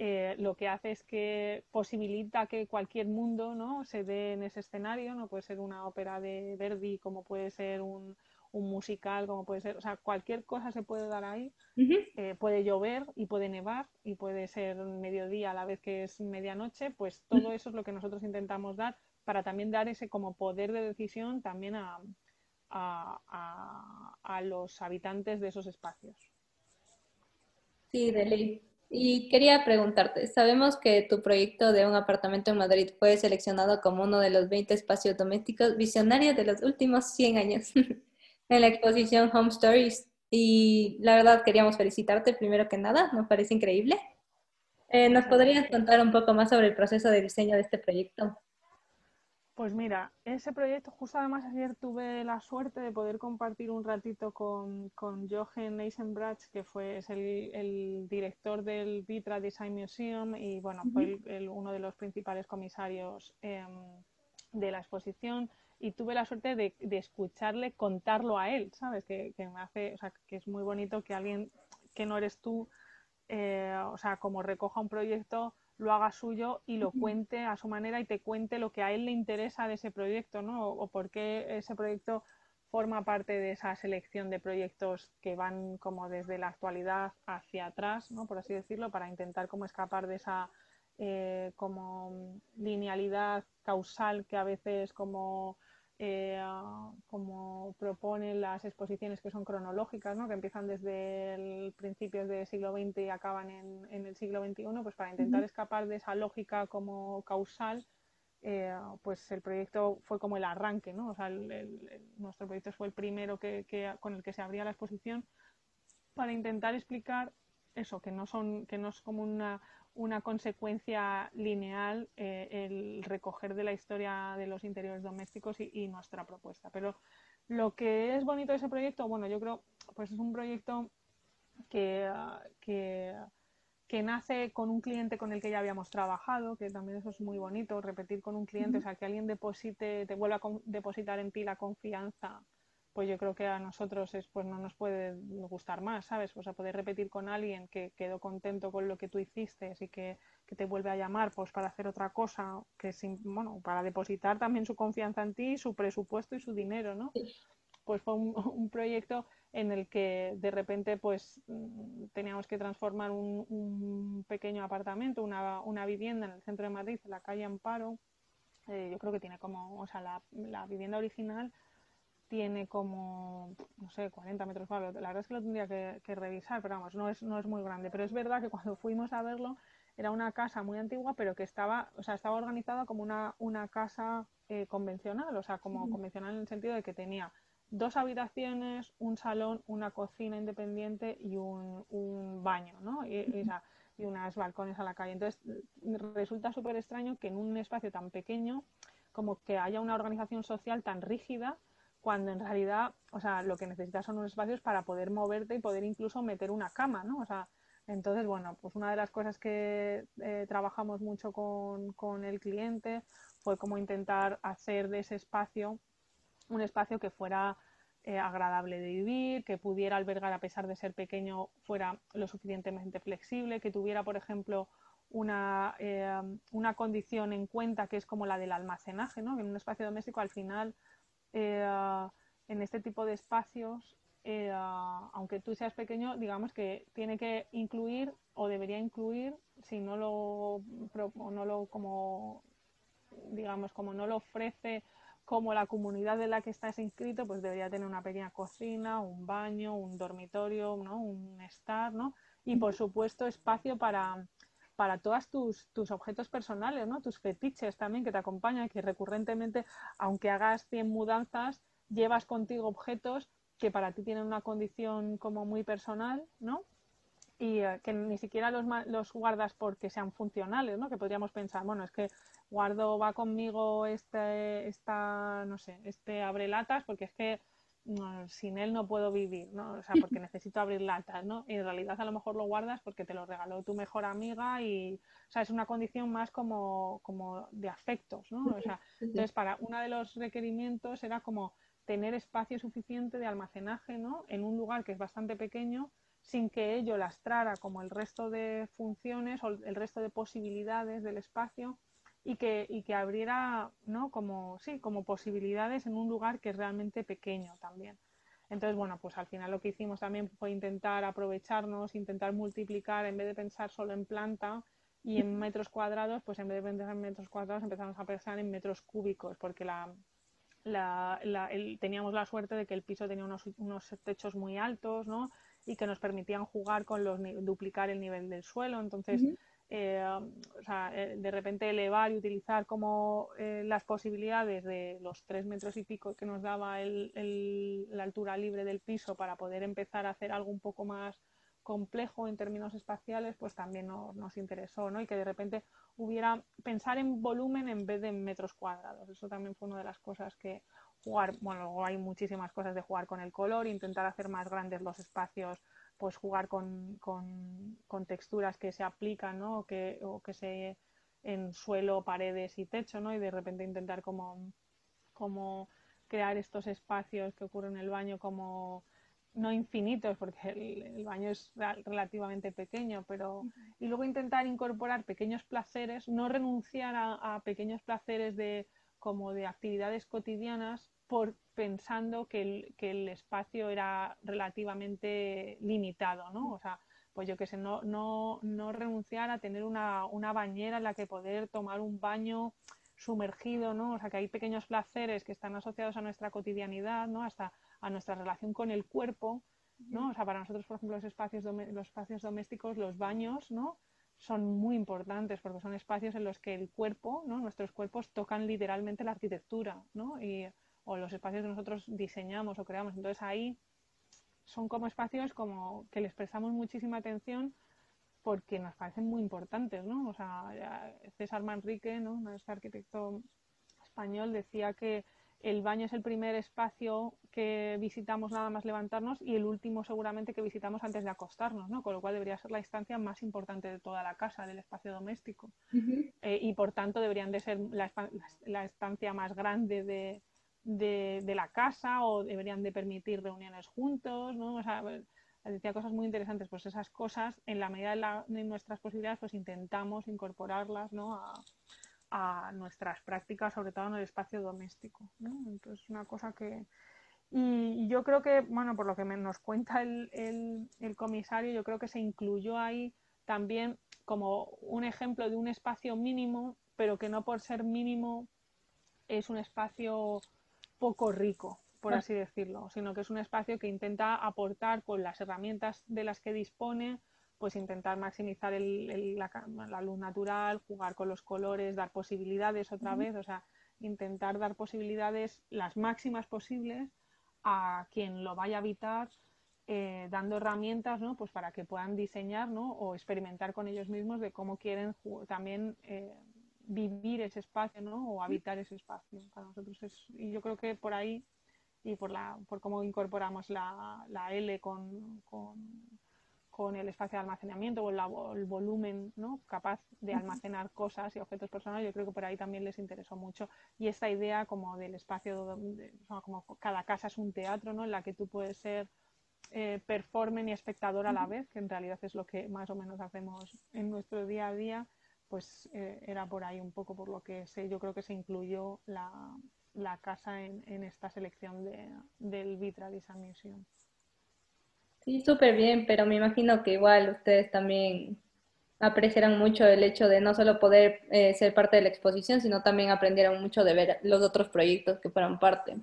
eh, lo que hace es que posibilita que cualquier mundo ¿no? se dé en ese escenario, no puede ser una ópera de Verdi, como puede ser un, musical, como puede ser, o sea, cualquier cosa se puede dar ahí, eh, puede llover y puede nevar y puede ser mediodía a la vez que es medianoche, pues todo eso es lo que nosotros intentamos dar para también dar ese como poder de decisión también a, a, los habitantes de esos espacios. Sí, de y quería preguntarte, sabemos que tu proyecto de un apartamento en Madrid fue seleccionado como uno de los 20 espacios domésticos visionarios de los últimos 100 años *laughs* en la exposición Home Stories. Y la verdad queríamos felicitarte primero que nada, nos parece increíble. Eh, ¿Nos podrías contar un poco más sobre el proceso de diseño de este proyecto? Pues mira, ese proyecto, justo además ayer tuve la suerte de poder compartir un ratito con, con Jochen Eisenbrach, que fue es el, director del Vitra Design Museum y bueno, fue uno de los principales comisarios em, de la exposición y tuve la suerte de, escucharle contarlo a él, ¿sabes? Que, que, me hace, o sea, que es muy bonito que alguien que no eres tú, eh, o sea, como recoja un proyecto lo haga suyo y lo cuente a su manera y te cuente lo que a él le interesa de ese proyecto, ¿no? O, por qué ese proyecto forma parte de esa selección de proyectos que van como desde la actualidad hacia atrás, ¿no? Por así decirlo, para intentar como escapar de esa eh, como linealidad causal que a veces como eh, como proponen las exposiciones que son cronológicas, ¿no? que empiezan desde el principios del siglo XX y acaban en, en, el siglo XXI, pues para intentar escapar de esa lógica como causal, eh, pues el proyecto fue como el arranque, ¿no? O sea, nuestro proyecto fue el primero que, que, con el que se abría la exposición para intentar explicar eso, que no son, que no es como una, una consecuencia lineal eh, el recoger de la historia de los interiores domésticos y, nuestra propuesta. Pero Lo que es bonito de ese proyecto, bueno, yo creo, pues es un proyecto que, que, que, nace con un cliente con el que ya habíamos trabajado, que también eso es muy bonito, repetir con un cliente, o sea, que alguien deposite, te vuelva a depositar en ti la confianza pues yo creo que a nosotros es, pues no nos puede gustar más, ¿sabes? O sea, poder repetir con alguien que quedó contento con lo que tú hiciste y que, te vuelve a llamar pues para hacer otra cosa, que sin, bueno, para depositar también su confianza en ti, su presupuesto y su dinero, ¿no? Pues fue un, proyecto en el que de repente pues teníamos que transformar un, pequeño apartamento, una, una, vivienda en el centro de Madrid, en la calle Amparo. Eh, yo creo que tiene como, o sea, la, la vivienda original tiene como, no sé, 40 metros cuadrados. La verdad es que lo tendría que, revisar, pero vamos, no es, no es muy grande. Pero es verdad que cuando fuimos a verlo era una casa muy antigua, pero que estaba, o sea, estaba organizada como una, una casa eh, convencional, o sea, como convencional en el sentido de que tenía dos habitaciones, un salón, una cocina independiente y un, un baño, ¿no? Y, y, y unas balcones a la calle. Entonces, resulta súper extraño que en un espacio tan pequeño, como que haya una organización social tan rígida cuando en realidad, o sea, lo que necesitas son unos espacios para poder moverte y poder incluso meter una cama, ¿no? O sea, entonces, bueno, pues una de las cosas que eh, trabajamos mucho con, con, el cliente fue como intentar hacer de ese espacio un espacio que fuera eh, agradable de vivir, que pudiera albergar, a pesar de ser pequeño, fuera lo suficientemente flexible, que tuviera, por ejemplo, una, eh, una condición en cuenta que es como la del almacenaje, ¿no? En un espacio doméstico al final eh, en este tipo de espacios, eh, aunque tú seas pequeño, digamos que tiene que incluir o debería incluir, si no lo, no lo como, digamos, como no lo ofrece como la comunidad de la que estás inscrito, pues debería tener una pequeña cocina, un baño, un dormitorio, ¿no? un estar, ¿no? Y por supuesto espacio para, para todos tus, tus objetos personales, ¿no? Tus fetiches también que te acompañan, que recurrentemente, aunque hagas 100 mudanzas, llevas contigo objetos que para ti tienen una condición como muy personal, ¿no? Y eh, que ni siquiera los, los guardas porque sean funcionales, ¿no? Que podríamos pensar, bueno, es que guardo, va conmigo este, esta, no sé, este abrelatas porque es que sin él no puedo vivir, ¿no? O sea, porque *laughs* necesito abrir latas, ¿no? Y en realidad a lo mejor lo guardas porque te lo regaló tu mejor amiga y, o sea, es una condición más como, como de afectos, ¿no? O sea, *laughs* entonces para uno de los requerimientos era como tener espacio suficiente de almacenaje, ¿no? En un lugar que es bastante pequeño sin que ello lastrara como el resto de funciones o el resto de posibilidades del espacio y que, y que abriera, ¿no? Como, sí, como posibilidades en un lugar que es realmente pequeño también. Entonces, bueno, pues al final lo que hicimos también fue intentar aprovecharnos, intentar multiplicar, en vez de pensar solo en planta y en *laughs* metros cuadrados, pues en vez de pensar en metros cuadrados empezamos a pensar en metros cúbicos, porque la, la, teníamos la suerte de que el piso tenía unos, unos techos muy altos, ¿no? Y que nos permitían jugar con los, duplicar el nivel del suelo. Entonces, eh, o sea, eh, de repente elevar y utilizar como eh, las posibilidades de los tres metros y pico que nos daba el, la altura libre del piso para poder empezar a hacer algo un poco más complejo en términos espaciales, pues también nos, nos interesó, ¿no? Y que de repente hubiera pensar en volumen en vez de metros cuadrados. Eso también fue una de las cosas que jugar, bueno, luego hay muchísimas cosas de jugar con el color, intentar hacer más grandes los espacios pues jugar con, con, texturas que se aplican, ¿no? O que, o que se en suelo, paredes y techo, ¿no? Y de repente intentar como, como crear estos espacios que ocurren en el baño como no infinitos, porque el, baño es relativamente pequeño, pero y luego intentar incorporar pequeños placeres, no renunciar a, a pequeños placeres de como de actividades cotidianas por pensando que el, que el espacio era relativamente limitado, ¿no? O sea, pues yo que sé, no, no, no renunciar a tener una, una bañera en la que poder tomar un baño sumergido, ¿no? O sea, que hay pequeños placeres que están asociados a nuestra cotidianidad, ¿no? Hasta a nuestra relación con el cuerpo, ¿no? O sea, para nosotros, por ejemplo, los espacios, los espacios domésticos, los baños, ¿no? Son muy importantes porque son espacios en los que el cuerpo, ¿no? Nuestros cuerpos tocan literalmente la arquitectura, ¿no? Y, o los espacios que nosotros diseñamos o creamos. Entonces ahí son como espacios como que les prestamos muchísima atención porque nos parecen muy importantes, ¿no? O sea, César Manrique, ¿no? Este arquitecto español, decía que el baño es el primer espacio que visitamos nada más levantarnos y el último seguramente que visitamos antes de acostarnos, ¿no? Con lo cual debería ser la instancia más importante de toda la casa, del espacio doméstico. Eh, y por tanto deberían de ser la, la estancia más grande de, de, la casa o deberían de permitir reuniones juntos, ¿no? O sea, decía cosas muy interesantes, pues esas cosas en la medida de, nuestras posibilidades pues intentamos incorporarlas, ¿no? A, nuestras prácticas, sobre todo en el espacio doméstico. ¿no? Entonces, una cosa que... Y yo creo que, bueno, por lo que nos cuenta el, comisario, yo creo que se incluyó ahí también como un ejemplo de un espacio mínimo, pero que no por ser mínimo es un espacio poco rico, por ah. así decirlo, sino que es un espacio que intenta aportar con las herramientas de las que dispone pues intentar maximizar la, luz natural, jugar con los colores, dar posibilidades otra vez, o sea, intentar dar posibilidades las máximas posibles a quien lo vaya a habitar, eh, dando herramientas, ¿no? Pues para que puedan diseñar, ¿no? O experimentar con ellos mismos de cómo quieren también eh, vivir ese espacio, ¿no? O habitar ese espacio. Para nosotros es, y yo creo que por ahí y por la, por cómo incorporamos la, la L con con el espacio de almacenamiento o el, volumen ¿no? capaz de almacenar cosas y objetos personales, yo creo que por ahí también les interesó mucho. Y esta idea como del espacio, como cada casa es un teatro, ¿no? En la que tú puedes ser eh, performer y espectador a la vez, que en realidad es lo que más o menos hacemos en nuestro día a día, pues eh, era por ahí un poco por lo que sé, yo creo que se incluyó la, casa en, esta selección de, del Vitra Design Museum. Sí, súper bien, pero me imagino que igual ustedes también apreciaran mucho el hecho de no solo poder eh, ser parte de la exposición, sino también aprendieron mucho de ver los otros proyectos que fueron parte.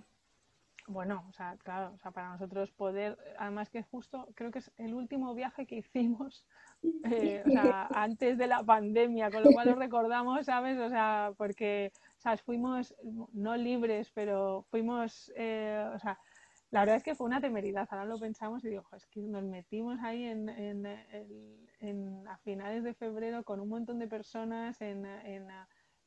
Bueno, o sea, claro, o sea, para nosotros poder, además que justo creo que es el último viaje que hicimos *laughs* eh, o sea, antes de la pandemia, con lo cual lo recordamos, ¿sabes? O sea, porque, o sea, fuimos no libres, pero fuimos, eh, o sea, la verdad es que fue una temeridad. Ahora lo pensamos y digo, es que nos metimos ahí en, en, en, a finales de febrero con un montón de personas en,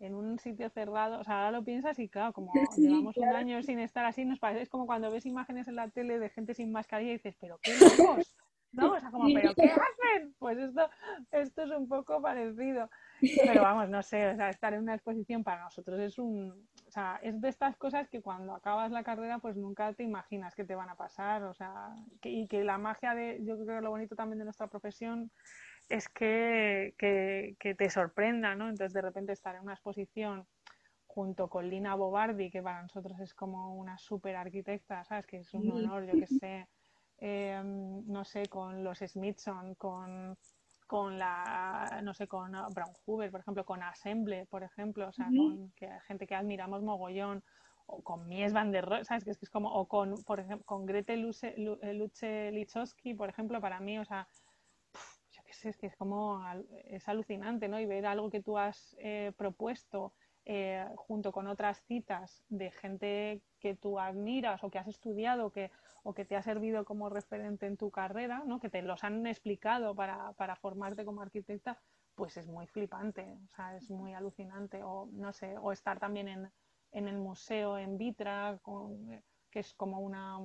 un sitio cerrado. O sea, ahora lo piensas y claro, como llevamos un año sin estar así, nos parece es como cuando ves imágenes en la tele de gente sin mascarilla y dices, pero qué locos. ¿no? O sea, como, ¿pero qué hacen? Pues esto, esto es un poco parecido. Pero vamos, no sé, o sea, estar en una exposición para nosotros es un, o sea, es de estas cosas que cuando acabas la carrera pues nunca te imaginas que te van a pasar, o sea, y que la magia de, yo creo que lo bonito también de nuestra profesión es que, que, te sorprenda, ¿no? Entonces de repente estar en una exposición junto con Lina Bobardi, que para nosotros es como una súper arquitecta, ¿sabes? Que es un honor, yo que sé, em, no sé, con los Smithson, con con la, no sé, con Brown Hoover, por ejemplo, con Assemble, por ejemplo, o sea, con que, gente que admiramos mogollón, o con Mies van der Rohe, ¿sabes? Que es, que es como, o con, por ejemplo, con Grete Luce, Luce Lichowski, por ejemplo, para mí, o sea, es que es como, es alucinante, ¿no? Y ver algo que tú has eh, propuesto eh, junto con otras citas de gente que tú admiras o que has estudiado, que o que te ha servido como referente en tu carrera, ¿no? que te los han explicado para, para formarte como arquitecta, pues es muy flipante, o sea, es muy alucinante. O no sé, o estar también en, en el museo en Vitra, que es como una,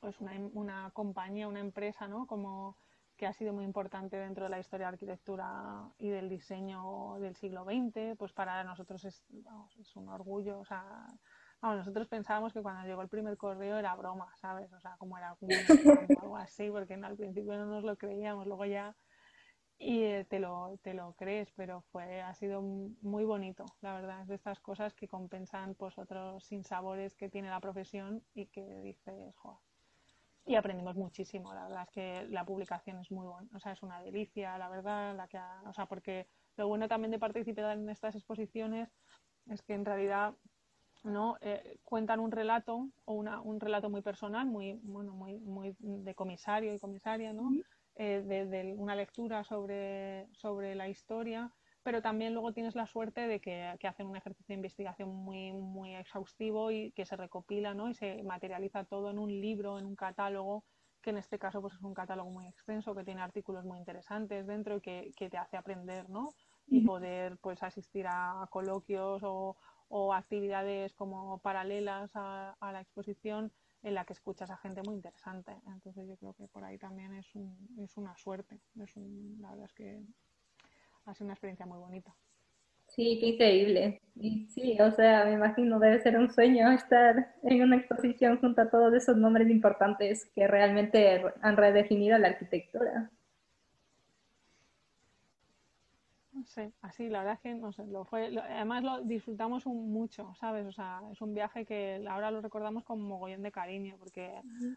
pues una, una, compañía, una empresa, ¿no? Como que ha sido muy importante dentro de la historia de la arquitectura y del diseño del siglo XX, pues para nosotros es, es un orgullo, o sea, nosotros pensábamos que cuando llegó el primer correo era broma, ¿sabes? O sea, como era algo así, porque al principio no nos lo creíamos, luego ya y eh, te, lo, te lo crees, pero fue, ha sido muy bonito, la verdad, es de estas cosas que compensan pues otros sinsabores que tiene la profesión y que dices, joder. Y aprendimos muchísimo, la verdad es que la publicación es muy buena, o sea, es una delicia, la verdad, la que o sea, porque lo bueno también de participar en estas exposiciones es que en realidad ¿no? Eh, cuentan un relato o una, un relato muy personal, muy, bueno, muy, muy de comisario y comisaria, ¿no? Eh, de, una lectura sobre, sobre la historia, pero también luego tienes la suerte de que, que, hacen un ejercicio de investigación muy, muy exhaustivo y que se recopila ¿no? y se materializa todo en un libro, en un catálogo, que en este caso pues, es un catálogo muy extenso, que tiene artículos muy interesantes dentro y que, que te hace aprender ¿no? y poder pues, asistir a coloquios o, o actividades como paralelas a, la exposición en la que escuchas a gente muy interesante. Entonces yo creo que por ahí también es, un, es una suerte. Es un, la verdad es que ha sido una experiencia muy bonita. Sí, qué increíble. Y sí, o sea, me imagino debe ser un sueño estar en una exposición junto a todos esos nombres importantes que realmente han redefinido la arquitectura. Sé, así, la verdad es que, no sé, lo fue, además lo disfrutamos mucho, ¿sabes? O sea, es un viaje que ahora lo recordamos con mogollón de cariño, porque,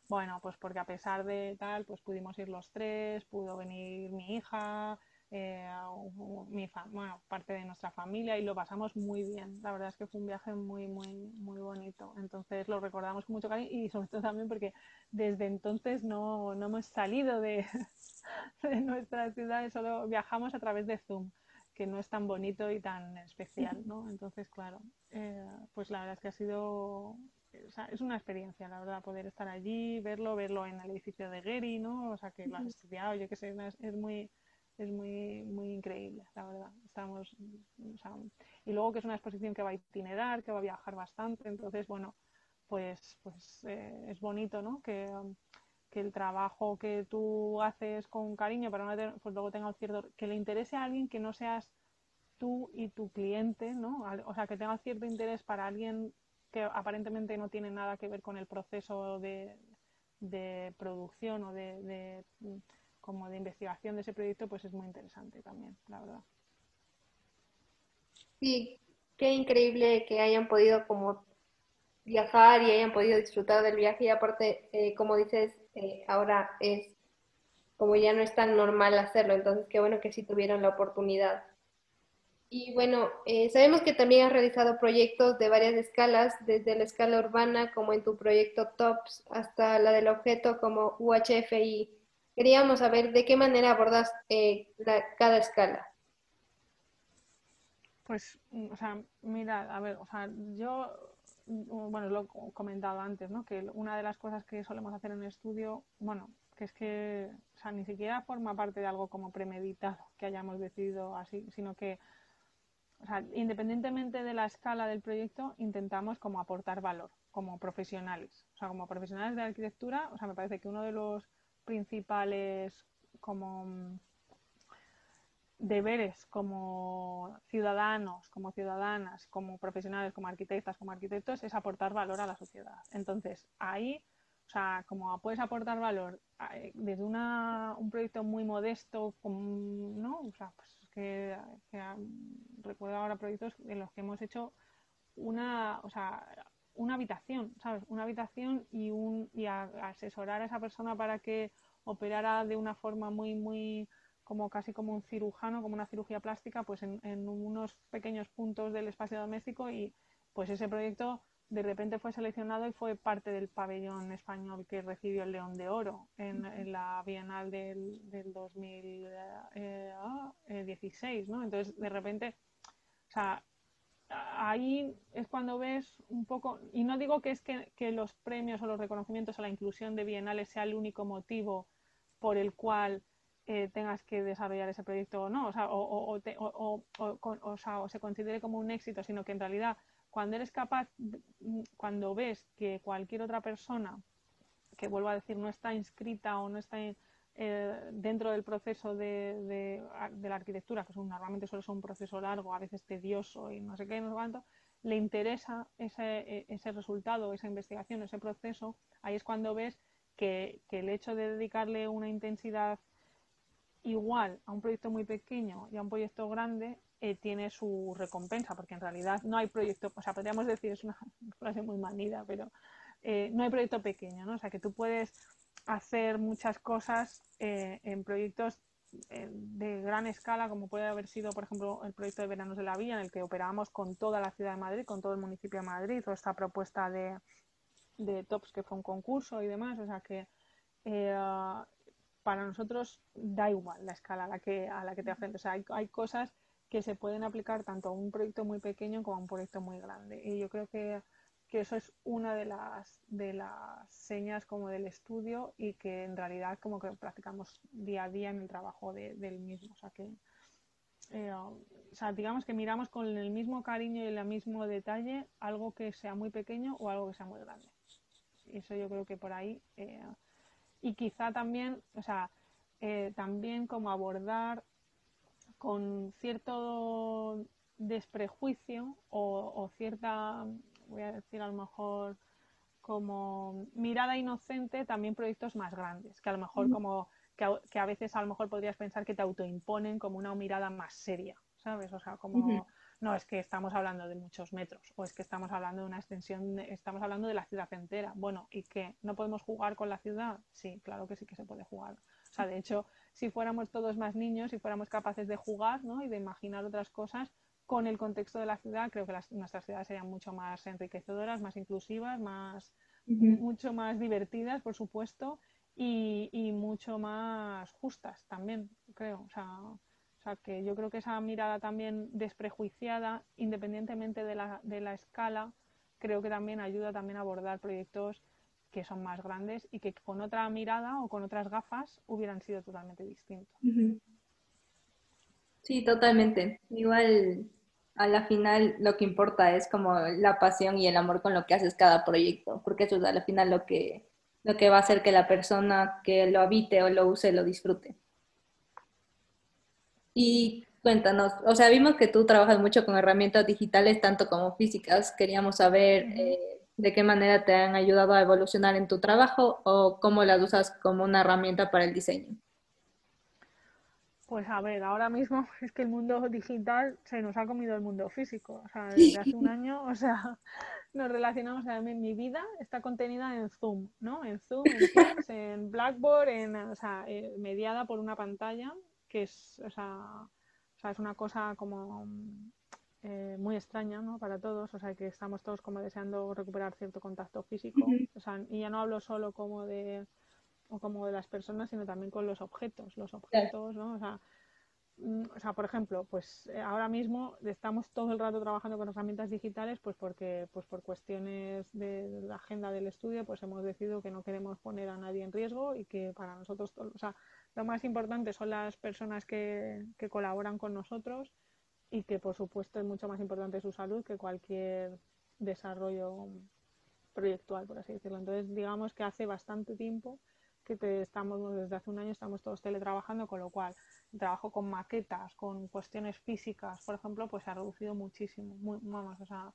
bueno, pues porque a pesar de tal, pues pudimos ir los tres, pudo venir mi hija, eh, mi bueno, parte de nuestra familia y lo pasamos muy bien. La verdad es que fue un viaje muy, muy, muy bonito. Entonces lo recordamos con mucho cariño y sobre todo también porque desde entonces no, no hemos salido de, *laughs* de nuestra ciudad, solo viajamos a través de Zoom que no es tan bonito y tan especial, ¿no? Entonces, claro, eh, pues la verdad es que ha sido, es una experiencia, la verdad, poder estar allí, verlo, verlo en el edificio de Gary, ¿no? O sea, que lo has estudiado, yo que sé, es, muy, es muy, muy increíble, la verdad. Estamos, y luego que es una exposición que va a itinerar, que va a viajar bastante, entonces, bueno, pues, pues eh, es bonito, ¿no? Que, que el trabajo que tú haces con cariño, pero no pues luego tenga un cierto, que le interese a alguien que no seas tú y tu cliente, ¿no? O sea, que tenga cierto interés para alguien que aparentemente no tiene nada que ver con el proceso de, producción o de, como de investigación de ese proyecto, pues es muy interesante también, la verdad. Sí, qué increíble que hayan podido como viajar y hayan podido disfrutar del viaje y aparte, eh, como dices, ahora es como ya no es tan normal hacerlo, entonces qué bueno que sí tuvieron la oportunidad. Y bueno, eh, sabemos que también has realizado proyectos de varias escalas, desde la escala urbana como en tu proyecto TOPS hasta la del objeto como UHFI. Queríamos saber de qué manera abordas eh, cada escala. Pues, mm, o sea, mira, a ver, o sea, yo bueno, lo he comentado antes, ¿no? Que una de las cosas que solemos hacer en el estudio, bueno, que es que, o sea, ni siquiera forma parte de algo como premeditado que hayamos decidido así, sino que, o sea, independientemente de la escala del proyecto, intentamos como aportar valor como profesionales. O sea, como profesionales de arquitectura, o sea, me parece que uno de los principales como deberes como ciudadanos, como ciudadanas, como profesionales, como arquitectas, como arquitectos, es aportar valor a la sociedad. Entonces, ahí, o sea, como puedes aportar valor eh, desde una, un proyecto muy modesto, ¿no? O sea, pues que, recuerdo ahora proyectos en los que hemos hecho una, o sea, una habitación, ¿sabes? Una habitación y, un, y asesorar a esa persona para que operara de una forma muy, muy como casi como un cirujano, como una cirugía plástica, pues en, unos pequeños puntos del espacio doméstico y pues ese proyecto de repente fue seleccionado y fue parte del pabellón español que recibió el León de Oro en, la Bienal del, 2016, eh, ah, ¿no? Entonces, de repente, o sea, ahí es cuando ves un poco, y no digo que es que, los premios o los reconocimientos a la inclusión de bienales sea el único motivo por el cual eh, tengas que desarrollar ese proyecto o no, o, sea, o, o, se considere como un éxito, sino que en realidad cuando eres capaz, cuando ves que cualquier otra persona, que vuelvo a decir, no está inscrita o no está eh, dentro del proceso de, la arquitectura, que son, normalmente suele ser un proceso largo, a veces tedioso y no sé qué, no sé cuánto, le interesa ese, e, ese resultado, esa investigación, ese proceso, ahí es cuando ves que, que el hecho de dedicarle una intensidad igual a un proyecto muy pequeño y a un proyecto grande eh, tiene su recompensa, porque en realidad no hay proyecto, o sea, podríamos decir, es una *laughs* frase muy manida, pero eh, no hay proyecto pequeño, ¿no? O sea, que tú puedes hacer muchas cosas eh, en proyectos de gran escala, como puede haber sido, por ejemplo, el proyecto de Veranos de la Villa, en el que operábamos con toda la ciudad de Madrid, con todo el municipio de Madrid, o esta propuesta de, de TOPS, que fue un concurso y demás, o sea que para nosotros da igual la escala a la que, a la que te enfrentes. O sea, hay, cosas que se pueden aplicar tanto a un proyecto muy pequeño como a un proyecto muy grande. Y yo creo que, eso es una de las, de las señas como del estudio y que en realidad como que practicamos día a día en el trabajo del mismo. O sea que eh, digamos que miramos con el mismo cariño y el mismo detalle algo que sea muy pequeño o algo que sea muy grande. Eso yo creo que por ahí. Eh, y quizá también, o sea, eh, también como abordar con cierto desprejuicio o, cierta, voy a decir a lo mejor como mirada inocente también proyectos más grandes, que a lo mejor como que a, veces a lo mejor podrías pensar que te autoimponen como una mirada más seria, ¿sabes? O sea, como no es que estamos hablando de muchos metros o es que estamos hablando de una extensión, estamos hablando de la ciudad entera. Bueno, ¿y qué? ¿No podemos jugar con la ciudad? Sí, claro que sí que se puede jugar. O sea, de hecho, si fuéramos todos más niños, si fuéramos capaces de jugar ¿no? y de imaginar otras cosas con el contexto de la ciudad, creo que las, nuestras ciudades serían mucho más enriquecedoras, más inclusivas, más, mucho más divertidas, por supuesto, y, y mucho más justas también, creo. O sea, sea, que yo creo que esa mirada también desprejuiciada, independientemente de la, de la escala, creo que también ayuda también a abordar proyectos que son más grandes y que con otra mirada o con otras gafas hubieran sido totalmente distintos. Sí, totalmente. Igual a la final lo que importa es como la pasión y el amor con lo que haces cada proyecto, porque eso es a la final lo que, lo que va a hacer que la persona que lo habite o lo use lo disfrute. Y cuéntanos, o sea, vimos que tú trabajas mucho con herramientas digitales, tanto como físicas. Queríamos saber eh, de qué manera te han ayudado a evolucionar en tu trabajo o cómo las usas como una herramienta para el diseño. Pues a ver, ahora mismo *laughs* es que el mundo digital se nos ha comido el mundo físico. O sea, desde hace un año, o sea, *laughs* nos relacionamos, a mi vida está contenida en Zoom, ¿no? En Zoom, en Teams, en Blackboard, en, o sea, eh, mediada por una pantalla que es, o sea, es una cosa como eh, muy extraña ¿no? para todos, o sea, que estamos todos como deseando recuperar cierto contacto físico, o sea, y ya no hablo solo como de, o como de las personas, sino también con los objetos, los objetos, ¿no? O sea, mm, o sea, por ejemplo, pues eh, ahora mismo estamos todo el rato trabajando con herramientas digitales, pues porque, pues por cuestiones de la agenda del estudio, pues hemos decidido que no queremos poner a nadie en riesgo y que para nosotros, o sea, lo más importante son las personas que, colaboran con nosotros y que por supuesto es mucho más importante su salud que cualquier desarrollo proyectual, por así decirlo. Entonces, digamos que hace bastante tiempo que estamos, desde hace un año estamos todos teletrabajando, con lo cual el trabajo con maquetas, con cuestiones físicas, por ejemplo, pues se ha reducido muchísimo. Muy, vamos, o sea,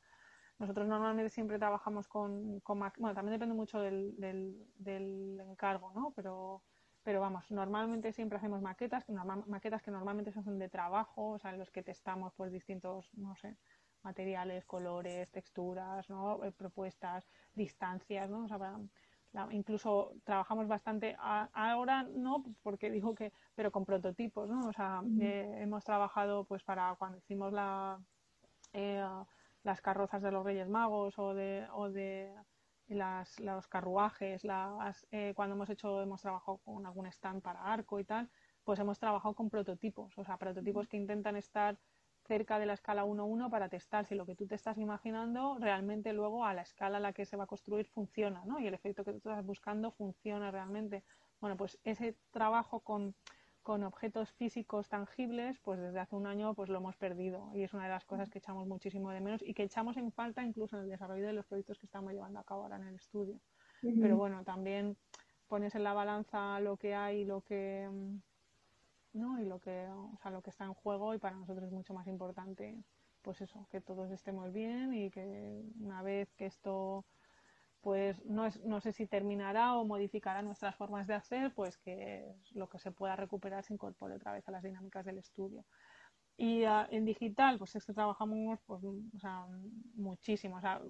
nosotros normalmente siempre trabajamos con, con bueno, también depende mucho del, del, encargo, ¿no? Pero pero vamos, normalmente siempre hacemos maquetas, maquetas que normalmente son de trabajo, o sea, en los que testamos pues distintos, no sé, materiales, colores, texturas, ¿no? Eh, propuestas, distancias, ¿no? O sea, incluso trabajamos bastante ahora no porque digo que pero con prototipos no o sea eh, hemos trabajado pues para cuando hicimos la eh, las carrozas de los Reyes Magos o de o de las, los carruajes, las, eh, cuando hemos hecho, hemos trabajado con algún stand para arco y tal, pues hemos trabajado con prototipos, o sea, prototipos que intentan estar cerca de la escala 1-1 para testar si lo que tú te estás imaginando realmente luego a la escala a la que se va a construir funciona, ¿no? Y el efecto que tú estás buscando funciona realmente. Bueno, pues ese trabajo con con objetos físicos tangibles, pues desde hace un año pues lo hemos perdido y es una de las cosas que echamos muchísimo de menos y que echamos en falta incluso en el desarrollo de los proyectos que estamos llevando a cabo ahora en el estudio. Pero bueno, también pones en la balanza lo que hay, lo que ¿no? y lo que, o sea, lo que está en juego y para nosotros es mucho más importante pues eso, que todos estemos bien y que una vez que esto pues no, es, no sé si terminará o modificará nuestras formas de hacer, pues que lo que se pueda recuperar se incorpore otra vez a las dinámicas del estudio. Y ah, en digital, pues es que trabajamos pues, muchísimo. O sea,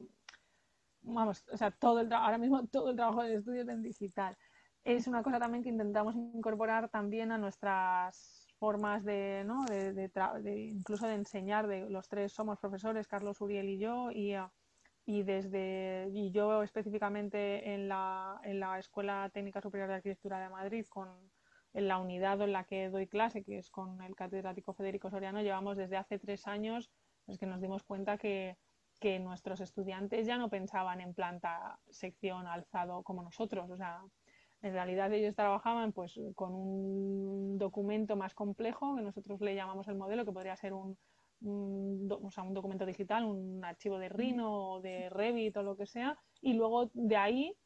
vamos, o sea, todo el ahora mismo todo el trabajo del estudio es en digital. Es una cosa también que intentamos incorporar también a nuestras formas de, ¿no? de, de, incluso de enseñar. De, los tres somos profesores, Carlos, Uriel y yo, y uh, y desde y yo específicamente en la, en la Escuela Técnica Superior de Arquitectura de Madrid con en la unidad en la que doy clase que es con el catedrático Federico Soriano llevamos desde hace tres años es que nos dimos cuenta que, que nuestros estudiantes ya no pensaban en planta sección alzado como nosotros o sea En realidad ellos trabajaban pues con un documento más complejo que nosotros le llamamos el modelo, que podría ser un, un, o sea, un documento digital, un archivo de Rhino o de Revit o lo que sea, y luego de ahí,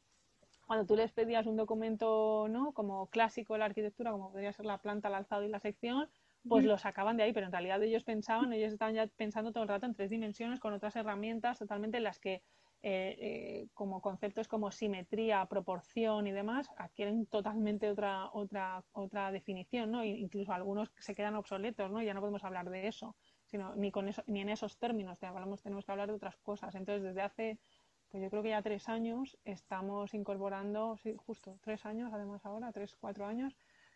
cuando tú les pedías un documento ¿no? como clásico de la arquitectura, como podría ser la planta, el alzado y la sección, pues lo sacaban de ahí, pero en realidad ellos pensaban, ellos estaban ya pensando todo el rato en tres dimensiones con otras herramientas totalmente en las que eh, eh, como conceptos como simetría, proporción y demás adquieren totalmente otra otra otra definición, ¿no? incluso algunos se quedan obsoletos, ¿no? Ya no podemos hablar de eso sino ni, con eso, ni en esos términos hablamos, tenemos que hablar de otras cosas. Entonces, desde hace, pues yo creo que ya tres años estamos incorporando, sí, justo tres años, además ahora, tres, cuatro años,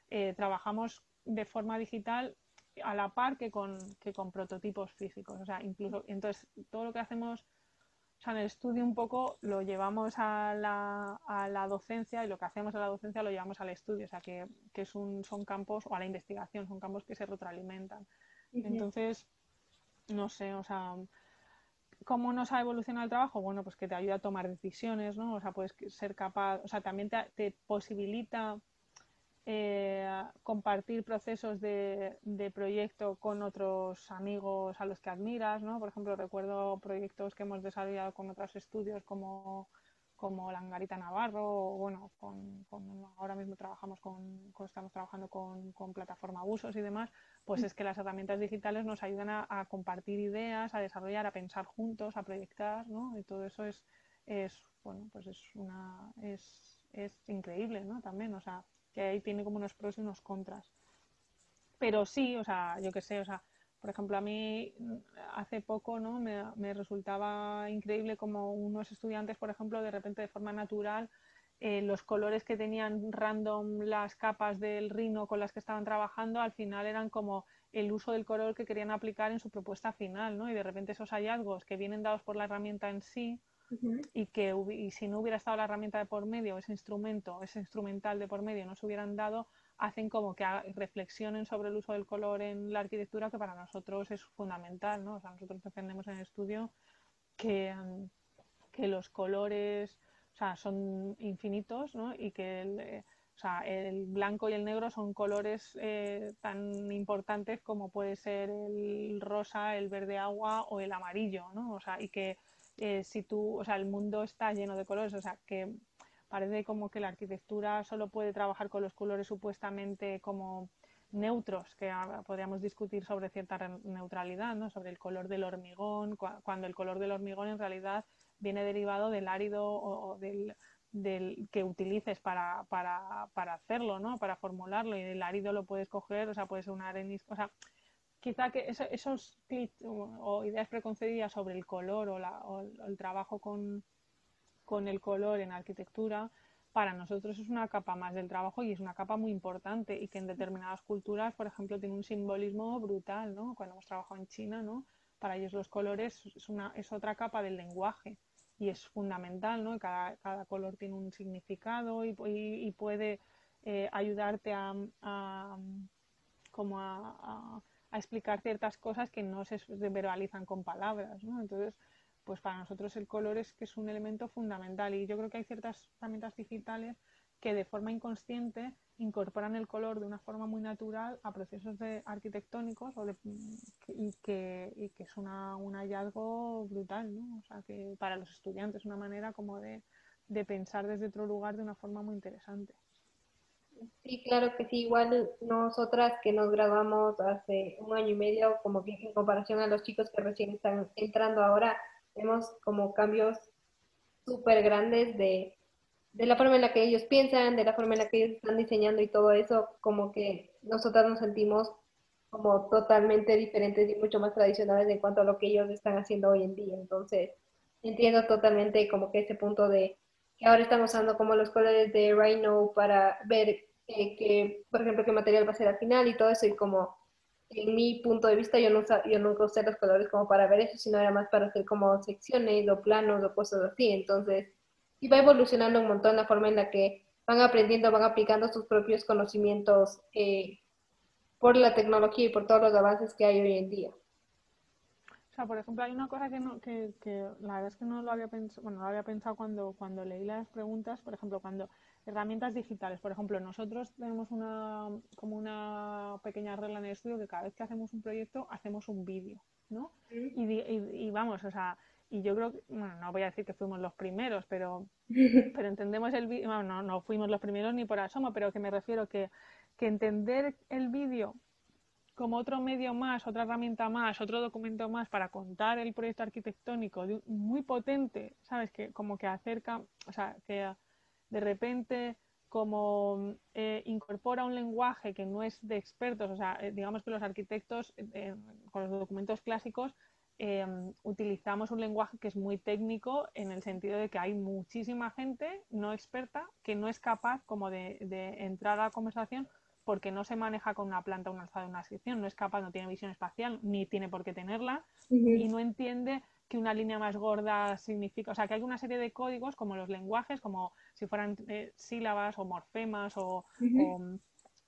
eh, trabajamos de forma digital a la par que con, que con prototipos físicos. O sea, incluso, entonces, todo lo que hacemos o sea, en el estudio un poco lo llevamos a la, a la, docencia y lo que hacemos en la docencia lo llevamos al estudio, o sea, que, que es un, son campos, o a la investigación, son campos que se retroalimentan. Entonces, no sé, o sea, ¿cómo nos ha evolucionado el trabajo? Bueno, pues que te ayuda a tomar decisiones, ¿no? O sea, puedes ser capaz, o sea, también te, posibilita eh, compartir procesos de, proyecto con otros amigos a los que admiras, ¿no? Por ejemplo, recuerdo proyectos que hemos desarrollado con otros estudios como como Langarita Navarro, o bueno, con, ahora mismo trabajamos con, estamos trabajando con, plataforma usos y demás, pues es que las herramientas digitales nos ayudan a, compartir ideas, a desarrollar, a pensar juntos, a proyectar, ¿no? Y todo eso es, es bueno, pues es una, es increíble, ¿no? También, o sea, que ahí tiene como unos pros y unos contras. Pero sí, o sea, yo qué sé, o sea, por ejemplo, a mí hace poco ¿no? me, resultaba increíble como unos estudiantes, por ejemplo, de repente de forma natural, eh, los colores que tenían random las capas del rino con las que estaban trabajando, al final eran como el uso del color que querían aplicar en su propuesta final, ¿no? Y de repente esos hallazgos que vienen dados por la herramienta en sí y que y si no hubiera estado la herramienta de por medio, ese instrumento, ese instrumental de por medio no se hubieran dado, hacen como que reflexionen sobre el uso del color en la arquitectura, que para nosotros es fundamental, ¿no? O sea, nosotros defendemos en el estudio que, mm, que los colores o sea, son infinitos, ¿no? Y que el, eh, o sea, el blanco y el negro son colores eh, tan importantes como puede ser el rosa, el verde agua o el amarillo, ¿no? O sea, y que eh, si tú, o sea, el mundo está lleno de colores, o sea, que parece como que la arquitectura solo puede trabajar con los colores supuestamente como neutros, que podríamos discutir sobre cierta neutralidad, ¿no? sobre el color del hormigón, cuando el color del hormigón en realidad viene derivado del árido o, del, del, que utilices para, para, para, hacerlo, ¿no? para formularlo, y el árido lo puedes coger, o sea, puede ser una arenisca, o sea, quizá que esos clics o, ideas preconcebidas sobre el color o, la, o el trabajo con, con el color en arquitectura, para nosotros es una capa más del trabajo y es una capa muy importante y que en determinadas culturas, por ejemplo, tiene un simbolismo brutal, ¿no? Cuando hemos trabajado en China, ¿no? Para ellos los colores es, una, es otra capa del lenguaje y es fundamental, ¿no? Cada, cada color tiene un significado y, y, puede eh, ayudarte a, a como a, a, explicar ciertas cosas que no se verbalizan con palabras, ¿no? Entonces, pues para nosotros el color es que es un elemento fundamental y yo creo que hay ciertas herramientas digitales que de forma inconsciente incorporan el color de una forma muy natural a procesos de arquitectónicos o y, que, y que es una, un hallazgo brutal, ¿no? O sea, que para los estudiantes es una manera como de, de pensar desde otro lugar de una forma muy interesante. Sí, claro que sí. Igual nosotras que nos graduamos hace un año y medio, como que en comparación a los chicos que recién están entrando ahora, Vemos como cambios súper grandes de, de la forma en la que ellos piensan, de la forma en la que ellos están diseñando y todo eso, como que nosotras nos sentimos como totalmente diferentes y mucho más tradicionales en cuanto a lo que ellos están haciendo hoy en día. Entonces, entiendo totalmente como que ese punto de que ahora estamos usando como los colores de Rhino para ver eh, que, por ejemplo, qué material va a ser al final y todo eso y como en mi punto de vista, yo, no, yo nunca usé los colores como para ver eso, sino era más para hacer como secciones o planos o cosas así. Entonces, y va evolucionando un montón la forma en la que van aprendiendo, van aplicando sus propios conocimientos eh, por la tecnología y por todos los avances que hay hoy en día. sea, por ejemplo, hay una cosa que, no, que, que la verdad es que no lo había pensado, bueno, lo había pensado cuando, cuando leí las preguntas, por ejemplo, cuando herramientas digitales, por ejemplo, nosotros tenemos una, como una pequeña regla en el estudio que cada vez que hacemos un proyecto hacemos un vídeo, ¿no? Y, y, vamos, o sea, y yo creo que, bueno, no voy a decir que fuimos los primeros, pero, *laughs* pero entendemos el vídeo, bueno, no, no fuimos los primeros ni por asomo, pero que me refiero que, que entender el vídeo como otro medio más, otra herramienta más, otro documento más para contar el proyecto arquitectónico muy potente, ¿sabes? Que como que acerca, o sea, que de repente como eh, incorpora un lenguaje que no es de expertos, o sea, eh, digamos que los arquitectos eh, con los documentos clásicos utilizamos un lenguaje que es muy técnico en el sentido de que hay muchísima gente no experta que no es capaz como de, de entrar a la conversación porque no se maneja con una planta, un alzado, una sección, no es capaz, no tiene visión espacial, ni tiene por qué tenerla, y no entiende que una línea más gorda significa, o sea, que hay una serie de códigos como los lenguajes, como si fueran eh, sílabas o morfemas o,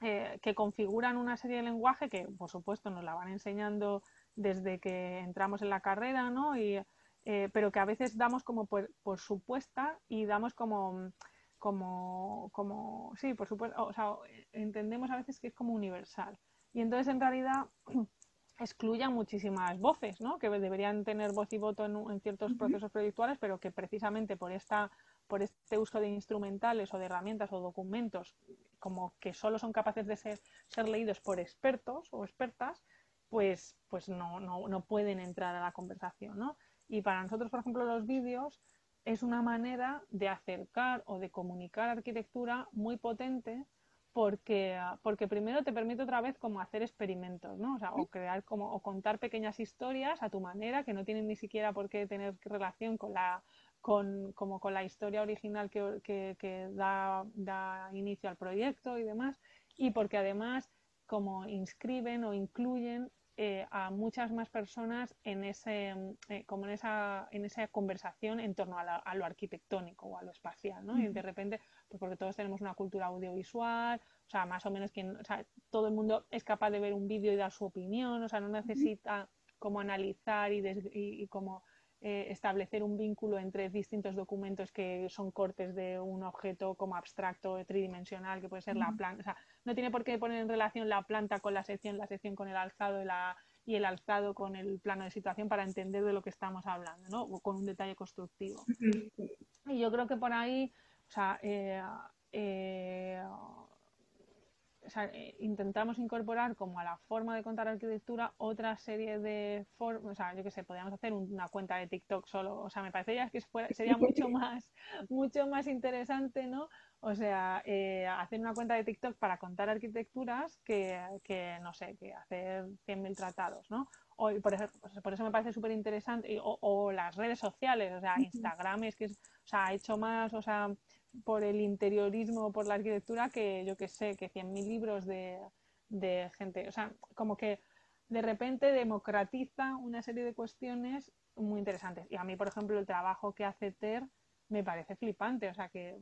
eh, que configuran una serie de lenguaje que, por supuesto, nos la van enseñando desde que entramos en la carrera, ¿no? Y, eh, pero que a veces damos como por, por supuesta y damos como como, como, sí, por supuesto, o sea, entendemos a veces que es como universal. Y entonces en realidad *clears throat* excluye muchísimas voces, ¿no? Que deberían tener voz y voto en, ciertos procesos proyectuales, pero que precisamente por esta por este uso de instrumentales o de herramientas o documentos como que solo son capaces de ser, ser leídos por expertos o expertas, pues, pues no, no, no pueden entrar a la conversación, ¿no? Y para nosotros, por ejemplo, los vídeos es una manera de acercar o de comunicar arquitectura muy potente porque, porque primero te permite otra vez como hacer experimentos, ¿no? O, sea, o crear como, o contar pequeñas historias a tu manera que no tienen ni siquiera por qué tener relación con la, con, como con la historia original que, que, que da, da, inicio al proyecto y demás, y porque además como inscriben o incluyen eh, a muchas más personas en ese, eh, como en esa, en esa conversación en torno a, lo arquitectónico o a lo espacial, ¿no? Y de repente, pues porque todos tenemos una cultura audiovisual, o sea, más o menos quien, o sea, todo el mundo es capaz de ver un vídeo y dar su opinión, o sea, no necesita como analizar y, y, como eh, establecer un vínculo entre distintos documentos que son cortes de un objeto como abstracto, tridimensional, que puede ser la planta. O sea, no tiene por qué poner en relación la planta con la sección, la sección con el alzado y, la, y el alzado con el plano de situación para entender de lo que estamos hablando, ¿no? O con un detalle constructivo. Y yo creo que por ahí, o sea, eh, eh, eh, intentamos incorporar como a la forma de contar arquitectura otra serie de formas, o sea, yo qué sé, podríamos hacer una cuenta de TikTok solo, o sea, me parece ya que sería mucho *laughs* más, mucho más interesante, ¿no? O sea, eh, hacer una cuenta de TikTok para contar arquitecturas que, que no sé, que hacer 100.000 tratados, ¿no? O, por, eso, por eso me parece súper interesante, o, o, las redes sociales, o sea, Instagram es que, es, o sea, ha hecho más, o sea, por el interiorismo, por la arquitectura, que yo que sé, que 100.000 libros de, de gente. O sea, como que de repente democratiza una serie de cuestiones muy interesantes. Y a mí, por ejemplo, el trabajo que hace Ter me parece flipante. O sea, que,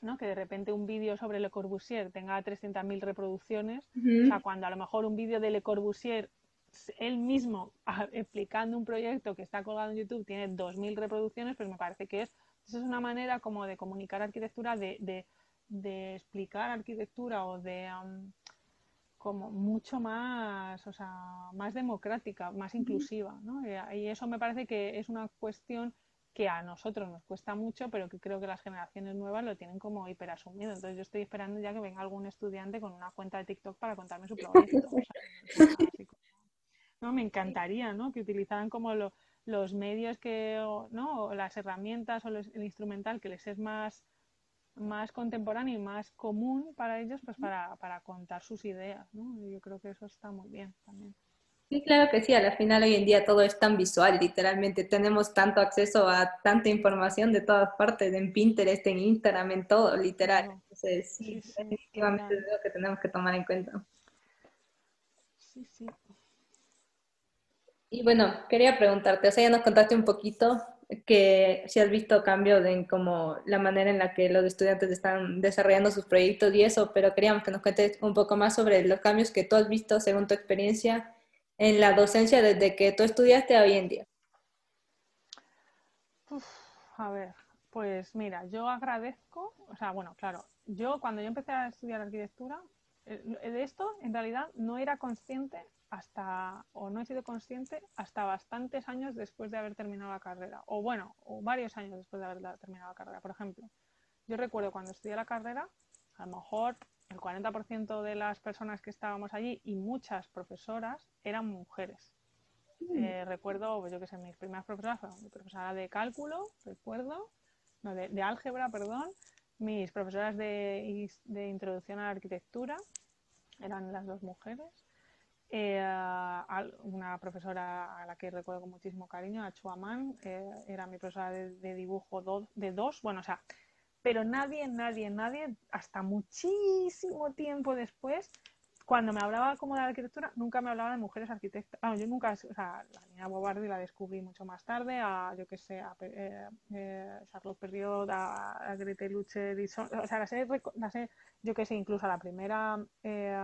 ¿no? que de repente un vídeo sobre Le Corbusier tenga 300.000 reproducciones. O sea, cuando a lo mejor un vídeo de Le Corbusier, él mismo *laughs* explicando un proyecto que está colgado en YouTube, tiene 2.000 reproducciones, pues me parece que es esa es una manera como de comunicar arquitectura, de, de, explicar arquitectura o de como mucho más, o sea, más democrática, más inclusiva, ¿no? Y eso me parece que es una cuestión que a nosotros nos cuesta mucho, pero que creo que las generaciones nuevas lo tienen como hiperasumido. Entonces yo estoy esperando ya que venga algún estudiante con una cuenta de TikTok para contarme su *laughs* proyecto. ¿no? Me encantaría, ¿no? Que utilizaran como lo, los medios que, ¿no? O las herramientas o el instrumental que les es más, más contemporáneo y más común para ellos, pues para, para contar sus ideas, ¿no? yo creo que eso está muy bien también. Sí, claro que sí, al final hoy en día todo es tan visual, literalmente tenemos tanto acceso a tanta información de todas partes, en Pinterest, en Instagram, en todo, literal. Entonces, sí, definitivamente es lo que tenemos que tomar en cuenta. Sí, sí. Y bueno, quería preguntarte, o sea, ya nos contaste un poquito que si has visto cambios en como la manera en la que los estudiantes están desarrollando sus proyectos y eso, pero queríamos que nos cuentes un poco más sobre los cambios que tú has visto según tu experiencia en la docencia desde que tú estudiaste hoy en día? a ver, pues mira, yo agradezco, o sea, bueno, claro, yo cuando yo empecé a estudiar arquitectura, eh, de esto en realidad no era consciente hasta, o no he sido consciente hasta bastantes años después de haber terminado la carrera, o bueno, o varios años después de haber terminado la carrera. Por ejemplo, yo recuerdo cuando estudié la carrera, a lo mejor el 40% de las personas que estábamos allí y muchas profesoras eran mujeres. Mm. Eh, recuerdo, pues yo que sé, mis primeras profesoras fueron mi profesora de cálculo, recuerdo, no, de, álgebra, perdón, mis profesoras de, de, introducción a la arquitectura, eran las dos mujeres. Eh, una profesora a la que recuerdo con muchísimo cariño, a Chuaman, eh, era mi profesora de, dibujo de dos, bueno, o sea, pero nadie, nadie, nadie, hasta muchísimo tiempo después, cuando me hablaba como de arquitectura, nunca me hablaba de mujeres arquitectas. yo nunca, o sea, la niña Bobardi la descubrí mucho más tarde, a, yo qué sé, a eh, eh, Charlotte Perriot, a, Grete Luche, o sea, la sé, yo qué sé, incluso a la primera eh,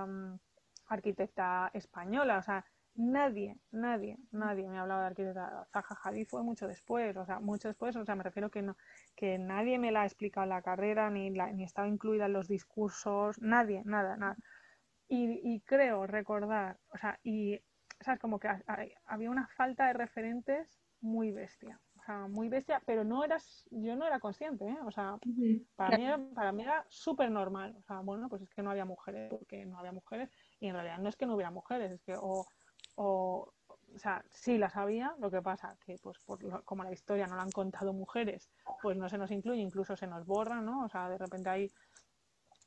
arquitecta española, o sea, nadie, nadie, nadie me hablaba de arquitectura. Zaha Hadid fue mucho después, o sea, mucho después, o sea, me refiero que no, que nadie me la ha explicado en la carrera, ni, la, ni estaba incluida en los discursos, nadie, nada, nada. Y, y creo recordar, o sea, y, ¿sabes? Como que había una falta de referentes muy bestia, o sea, muy bestia, pero no eras, yo no era consciente, ¿eh? O sea, para mí era, para mí era súper normal, o sea, bueno, pues es que no había mujeres, porque no había mujeres, y en realidad no es que no hubiera mujeres, es que, o o, o sea, sí las había, lo que pasa que pues por como la historia no la han contado mujeres, pues no se nos incluye, incluso se nos borra, ¿no? O sea, de repente hay,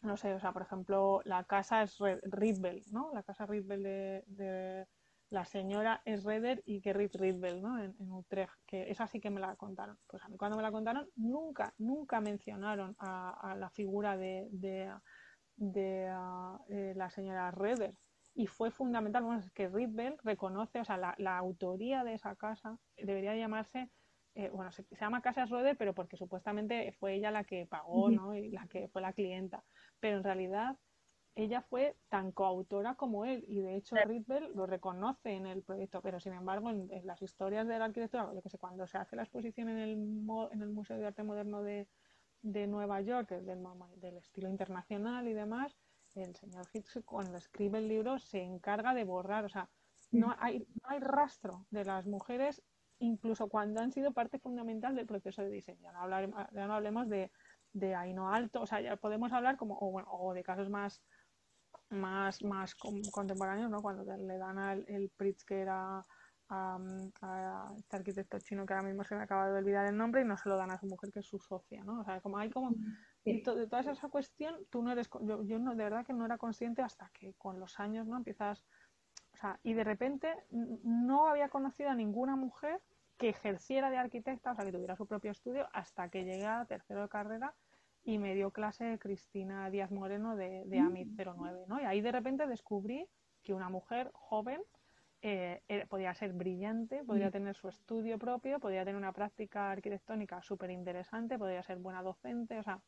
no sé, o sea, por ejemplo, la casa es Ridbell, ¿no? La casa Ridbell de, la señora es Redder y que Ridbell, ¿no? En, Utrecht, que esa sí que me la contaron. Pues a mí cuando me la contaron, nunca, nunca mencionaron a, la figura de, de, de, eh, la señora Redder y fue fundamental, bueno, es que Ritbell reconoce, o sea, la, autoría de esa casa debería llamarse, eh, bueno, se, llama Casa Schroeder, pero porque supuestamente fue ella la que pagó, ¿no? Y la que fue la clienta, pero en realidad ella fue tan coautora como él y de hecho Ritbell lo reconoce en el proyecto, pero sin embargo en, las historias de la arquitectura, yo que sé, cuando se hace la exposición en el, en el Museo de Arte Moderno de, de Nueva York, del, del estilo internacional y demás, el señor Hicks cuando escribe el libro se encarga de borrar, o sea, no hay, no hay rastro de las mujeres incluso cuando han sido parte fundamental del proceso de diseño. Ya no, hablaremos, ya no hablemos de, de Aino Alto, o sea, ya podemos hablar como, o, bueno, o de casos más más, más contemporáneos, ¿no? Cuando le dan al el Pritzker a, a, a, este arquitecto chino que ahora mismo se me acaba de olvidar el nombre y no se lo dan a su mujer que es su socia, ¿no? O sea, como hay como y de toda esa cuestión, tú no eres, yo, yo no, de verdad que no era consciente hasta que con los años, ¿no? Empiezas, o sea, y de repente no había conocido a ninguna mujer que ejerciera de arquitecta, o sea, que tuviera su propio estudio, hasta que llegué a tercero de carrera y me dio clase Cristina Díaz Moreno de, de AMIT 09, ¿no? Y ahí de repente descubrí que una mujer joven eh, podía ser brillante, podía tener su estudio propio, podía tener una práctica arquitectónica súper interesante, podía ser buena docente, o sea,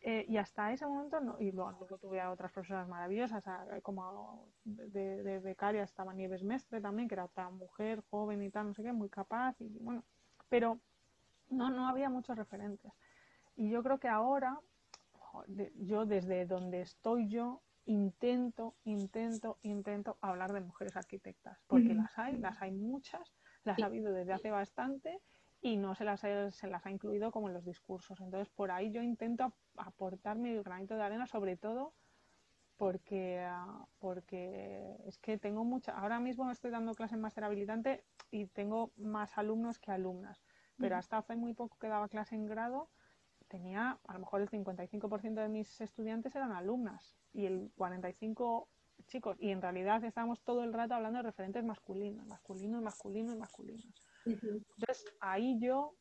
eh, y hasta ese momento, no, y luego, tuve a otras profesoras maravillosas, como de, de, becaria estaba Nieves Mestre también, que era otra mujer joven y tal, no sé qué, muy capaz, y bueno, pero no, no había muchos referentes. Y yo creo que ahora, yo desde donde estoy yo, intento, intento, intento hablar de mujeres arquitectas, porque las hay, las hay muchas, las ha habido desde hace bastante y no se las, se las ha incluido como en los discursos. Entonces, por ahí yo intento aportar mi granito de arena, sobre todo porque, ah, porque es que tengo mucha. Ahora mismo estoy dando clase en máster habilitante y tengo más alumnos que alumnas, pero hasta hace muy poco que daba clase en grado tenía a lo mejor el 55% de mis estudiantes eran alumnas y el 45% chicos. Y en realidad estábamos todo el rato hablando de referentes masculinos, masculinos, masculinos, masculinos. Entonces ahí yo,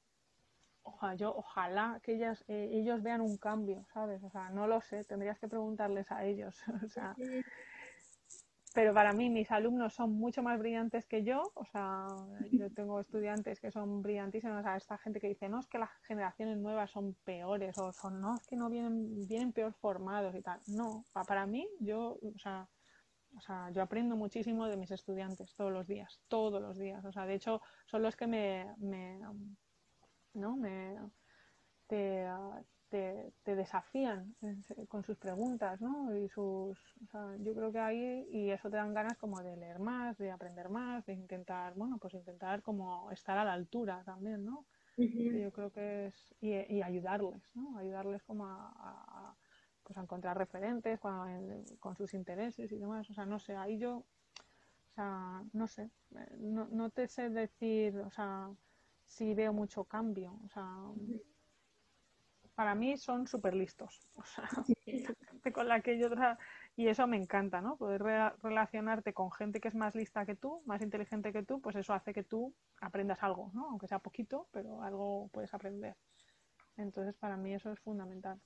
ojalá, yo, ojalá que ellas, eh, ellos vean un cambio, ¿sabes? O sea, no lo sé, tendrías que preguntarles a ellos. *laughs* o sea, pero para mí mis alumnos son mucho más brillantes que yo, o sea, yo *laughs* tengo estudiantes que son brillantísimos, o sea, esta gente que dice, no, es que las generaciones nuevas son peores, o son, no, es que no vienen, vienen peor formados y tal. No, para mí, yo, o sea, O sea, yo aprendo muchísimo de mis estudiantes todos los días, todos los días. O sea, de hecho, son los que me, me ¿no? Me, te, te, desafían con sus preguntas, ¿no? Y sus, o sea, yo creo que ahí, y eso te dan ganas como de leer más, de aprender más, de intentar, bueno, pues intentar como estar a la altura también, ¿no? Yo creo que es, y, ayudarles, ¿no? Ayudarles como a, pues a encontrar referentes con sus intereses y demás, o sea, no sé, ahí yo, o sea, no sé, no, no te sé decir, o sea, si veo mucho cambio, o sea, para mí son súper listos. O sea, *laughs* *laughs* con la que yo y eso me encanta, ¿no? Poder relacionarte con gente que es más lista que tú, más inteligente que tú, pues eso hace que tú aprendas algo, ¿no? Aunque sea poquito, pero algo puedes aprender. Entonces, para mí eso es fundamental.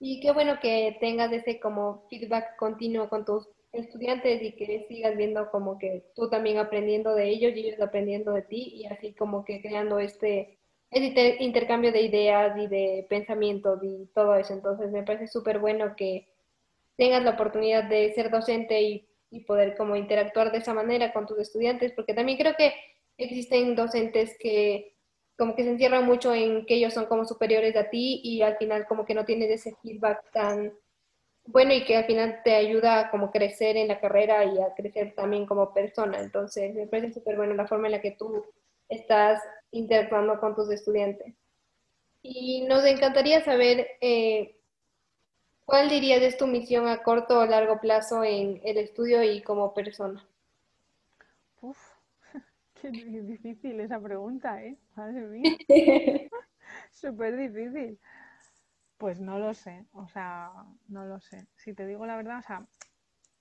Y qué bueno que tengas ese como feedback continuo con tus estudiantes y que sigas viendo como que tú también aprendiendo de ellos y ellos aprendiendo de ti y así como que creando este el intercambio de ideas y de pensamientos y todo eso. Entonces me parece súper bueno que tengas la oportunidad de ser docente y, poder como interactuar de esa manera con tus estudiantes, porque también creo que existen docentes que como que se encierran mucho en que ellos son como superiores a ti y al final como que no tienes ese feedback tan bueno y que al final te ayuda a como crecer en la carrera y a crecer también como persona. Entonces me parece súper bueno la forma en la que tú estás interactuando con tus estudiantes. Y nos encantaría saber eh, cuál dirías es tu misión a corto o largo plazo en el estudio y como persona. Uf, *laughs* qué difícil esa pregunta, ¿eh? Madre mía. *laughs* Súper difícil. Pues no lo sé, o sea, no lo sé. Si te digo la verdad, o sea,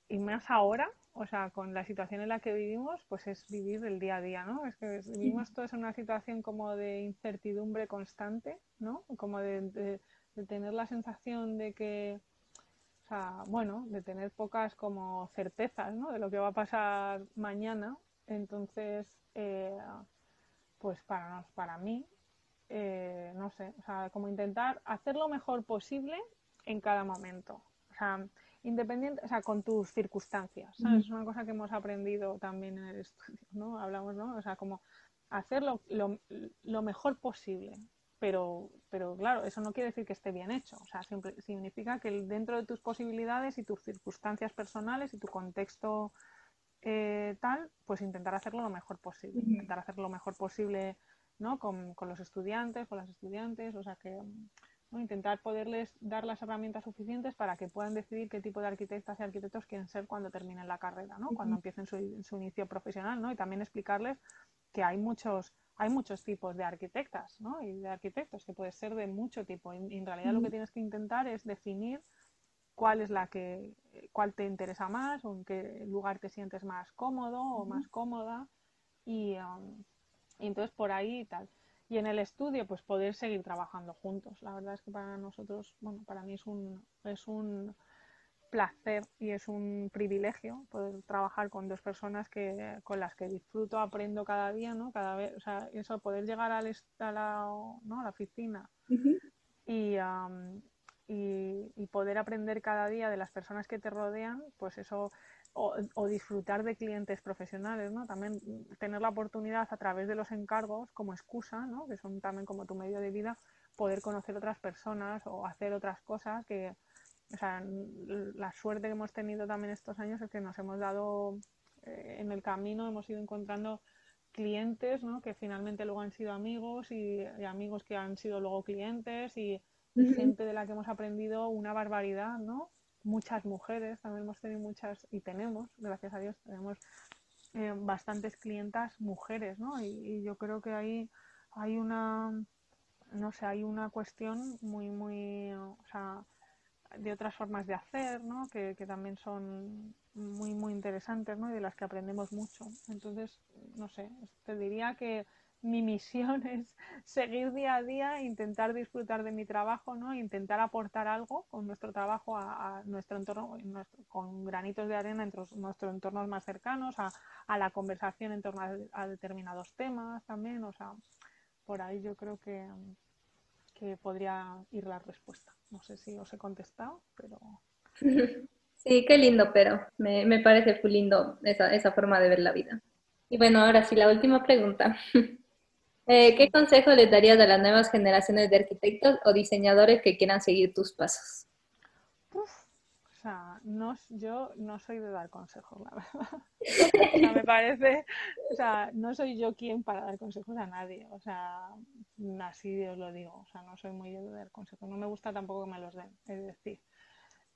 y más ahora, o sea, con la situación en la que vivimos, pues es vivir el día a día, ¿no? Es que vivimos todos en una situación como de incertidumbre constante, ¿no? Como de, tener la sensación de que, o sea, bueno, de tener pocas como certezas, ¿no? De lo que va a pasar mañana. Entonces, eh, pues para, para mí, eh, no sé, o sea, como intentar hacer lo mejor posible en cada momento. O sea, independiente, o sea, con tus circunstancias, ¿sabes? Es una cosa que hemos aprendido también en el estudio, ¿no? Hablamos, ¿no? O sea, como hacerlo lo, lo, mejor posible, pero, pero claro, eso no quiere decir que esté bien hecho, o sea, siempre significa que dentro de tus posibilidades y tus circunstancias personales y tu contexto eh, tal, pues intentar hacerlo lo mejor posible, intentar hacerlo lo mejor posible, ¿no? Con, con los estudiantes, con las estudiantes, o sea, que intentar poderles dar las herramientas suficientes para que puedan decidir qué tipo de arquitectas y arquitectos quieren ser cuando terminen la carrera, ¿no? cuando empiecen su, inicio profesional, ¿no? y también explicarles que hay muchos hay muchos tipos de arquitectas ¿no? y de arquitectos que puede ser de mucho tipo. Y, en realidad lo que tienes que intentar es definir cuál es la que cuál te interesa más o en qué lugar te sientes más cómodo o más cómoda. Y, um, y entonces por ahí y tal y en el estudio pues poder seguir trabajando juntos. La verdad es que para nosotros, bueno, para mí es un, es un placer y es un privilegio poder trabajar con dos personas que con las que disfruto, aprendo cada día, ¿no? Cada vez, o sea, eso poder llegar al, a, la, ¿no? a la oficina y, y, y poder aprender cada día de las personas que te rodean, pues eso o, disfrutar de clientes profesionales, ¿no? También tener la oportunidad a través de los encargos como excusa, ¿no? Que son también como tu medio de vida, poder conocer otras personas o hacer otras cosas que, o sea, la suerte que hemos tenido también estos años es que nos hemos dado eh, en el camino, hemos ido encontrando clientes, ¿no? Que finalmente luego han sido amigos y, amigos que han sido luego clientes y, y gente de la que hemos aprendido una barbaridad, ¿no? Muchas mujeres, también hemos tenido muchas, y tenemos, gracias a Dios, tenemos eh, bastantes clientas mujeres, ¿no? Y, yo creo que ahí hay una, no sé, hay una cuestión muy, muy, o sea, de otras formas de hacer, ¿no? Que, que también son muy, muy interesantes, ¿no? Y de las que aprendemos mucho. Entonces, no sé, te diría que mi misión *laughs* es seguir día a día, intentar disfrutar de mi trabajo, ¿no? intentar aportar algo con nuestro trabajo a, nuestro entorno, con granitos de arena entre nuestros entornos más cercanos, a, la conversación en torno a, determinados temas también. O sea, por ahí yo creo que, que podría ir la respuesta. No sé si os he contestado, pero... *laughs* Sí, qué lindo, pero me, me parece muy lindo esa, esa forma de ver la vida. Y bueno, ahora sí, la última pregunta. *laughs* Eh, ¿Qué consejo les darías a las nuevas generaciones de arquitectos o diseñadores que quieran seguir tus pasos? o sea, no, yo no soy de dar consejos, la verdad. *laughs* o sea, me parece, o sea, no soy yo quien para dar consejos a nadie. O sea, así os lo digo. O sea, no soy muy de dar consejos. No me gusta tampoco que me los den. Es decir,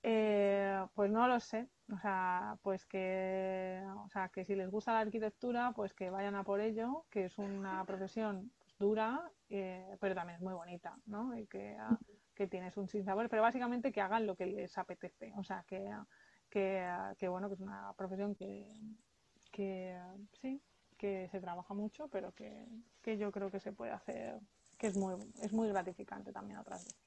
eh, pues no lo sé. O sea, pues que, o sea, que si les gusta la arquitectura, pues que vayan a por ello, que es una profesión dura, eh, pero también es muy bonita, ¿no? Y que, ah, que tienes un sinsabor, pero básicamente que hagan lo que les apetece. O sea, que, que, que bueno, que es una profesión que, que sí, que se trabaja mucho, pero que, que yo creo que se puede hacer, que es muy, es muy gratificante también otras veces.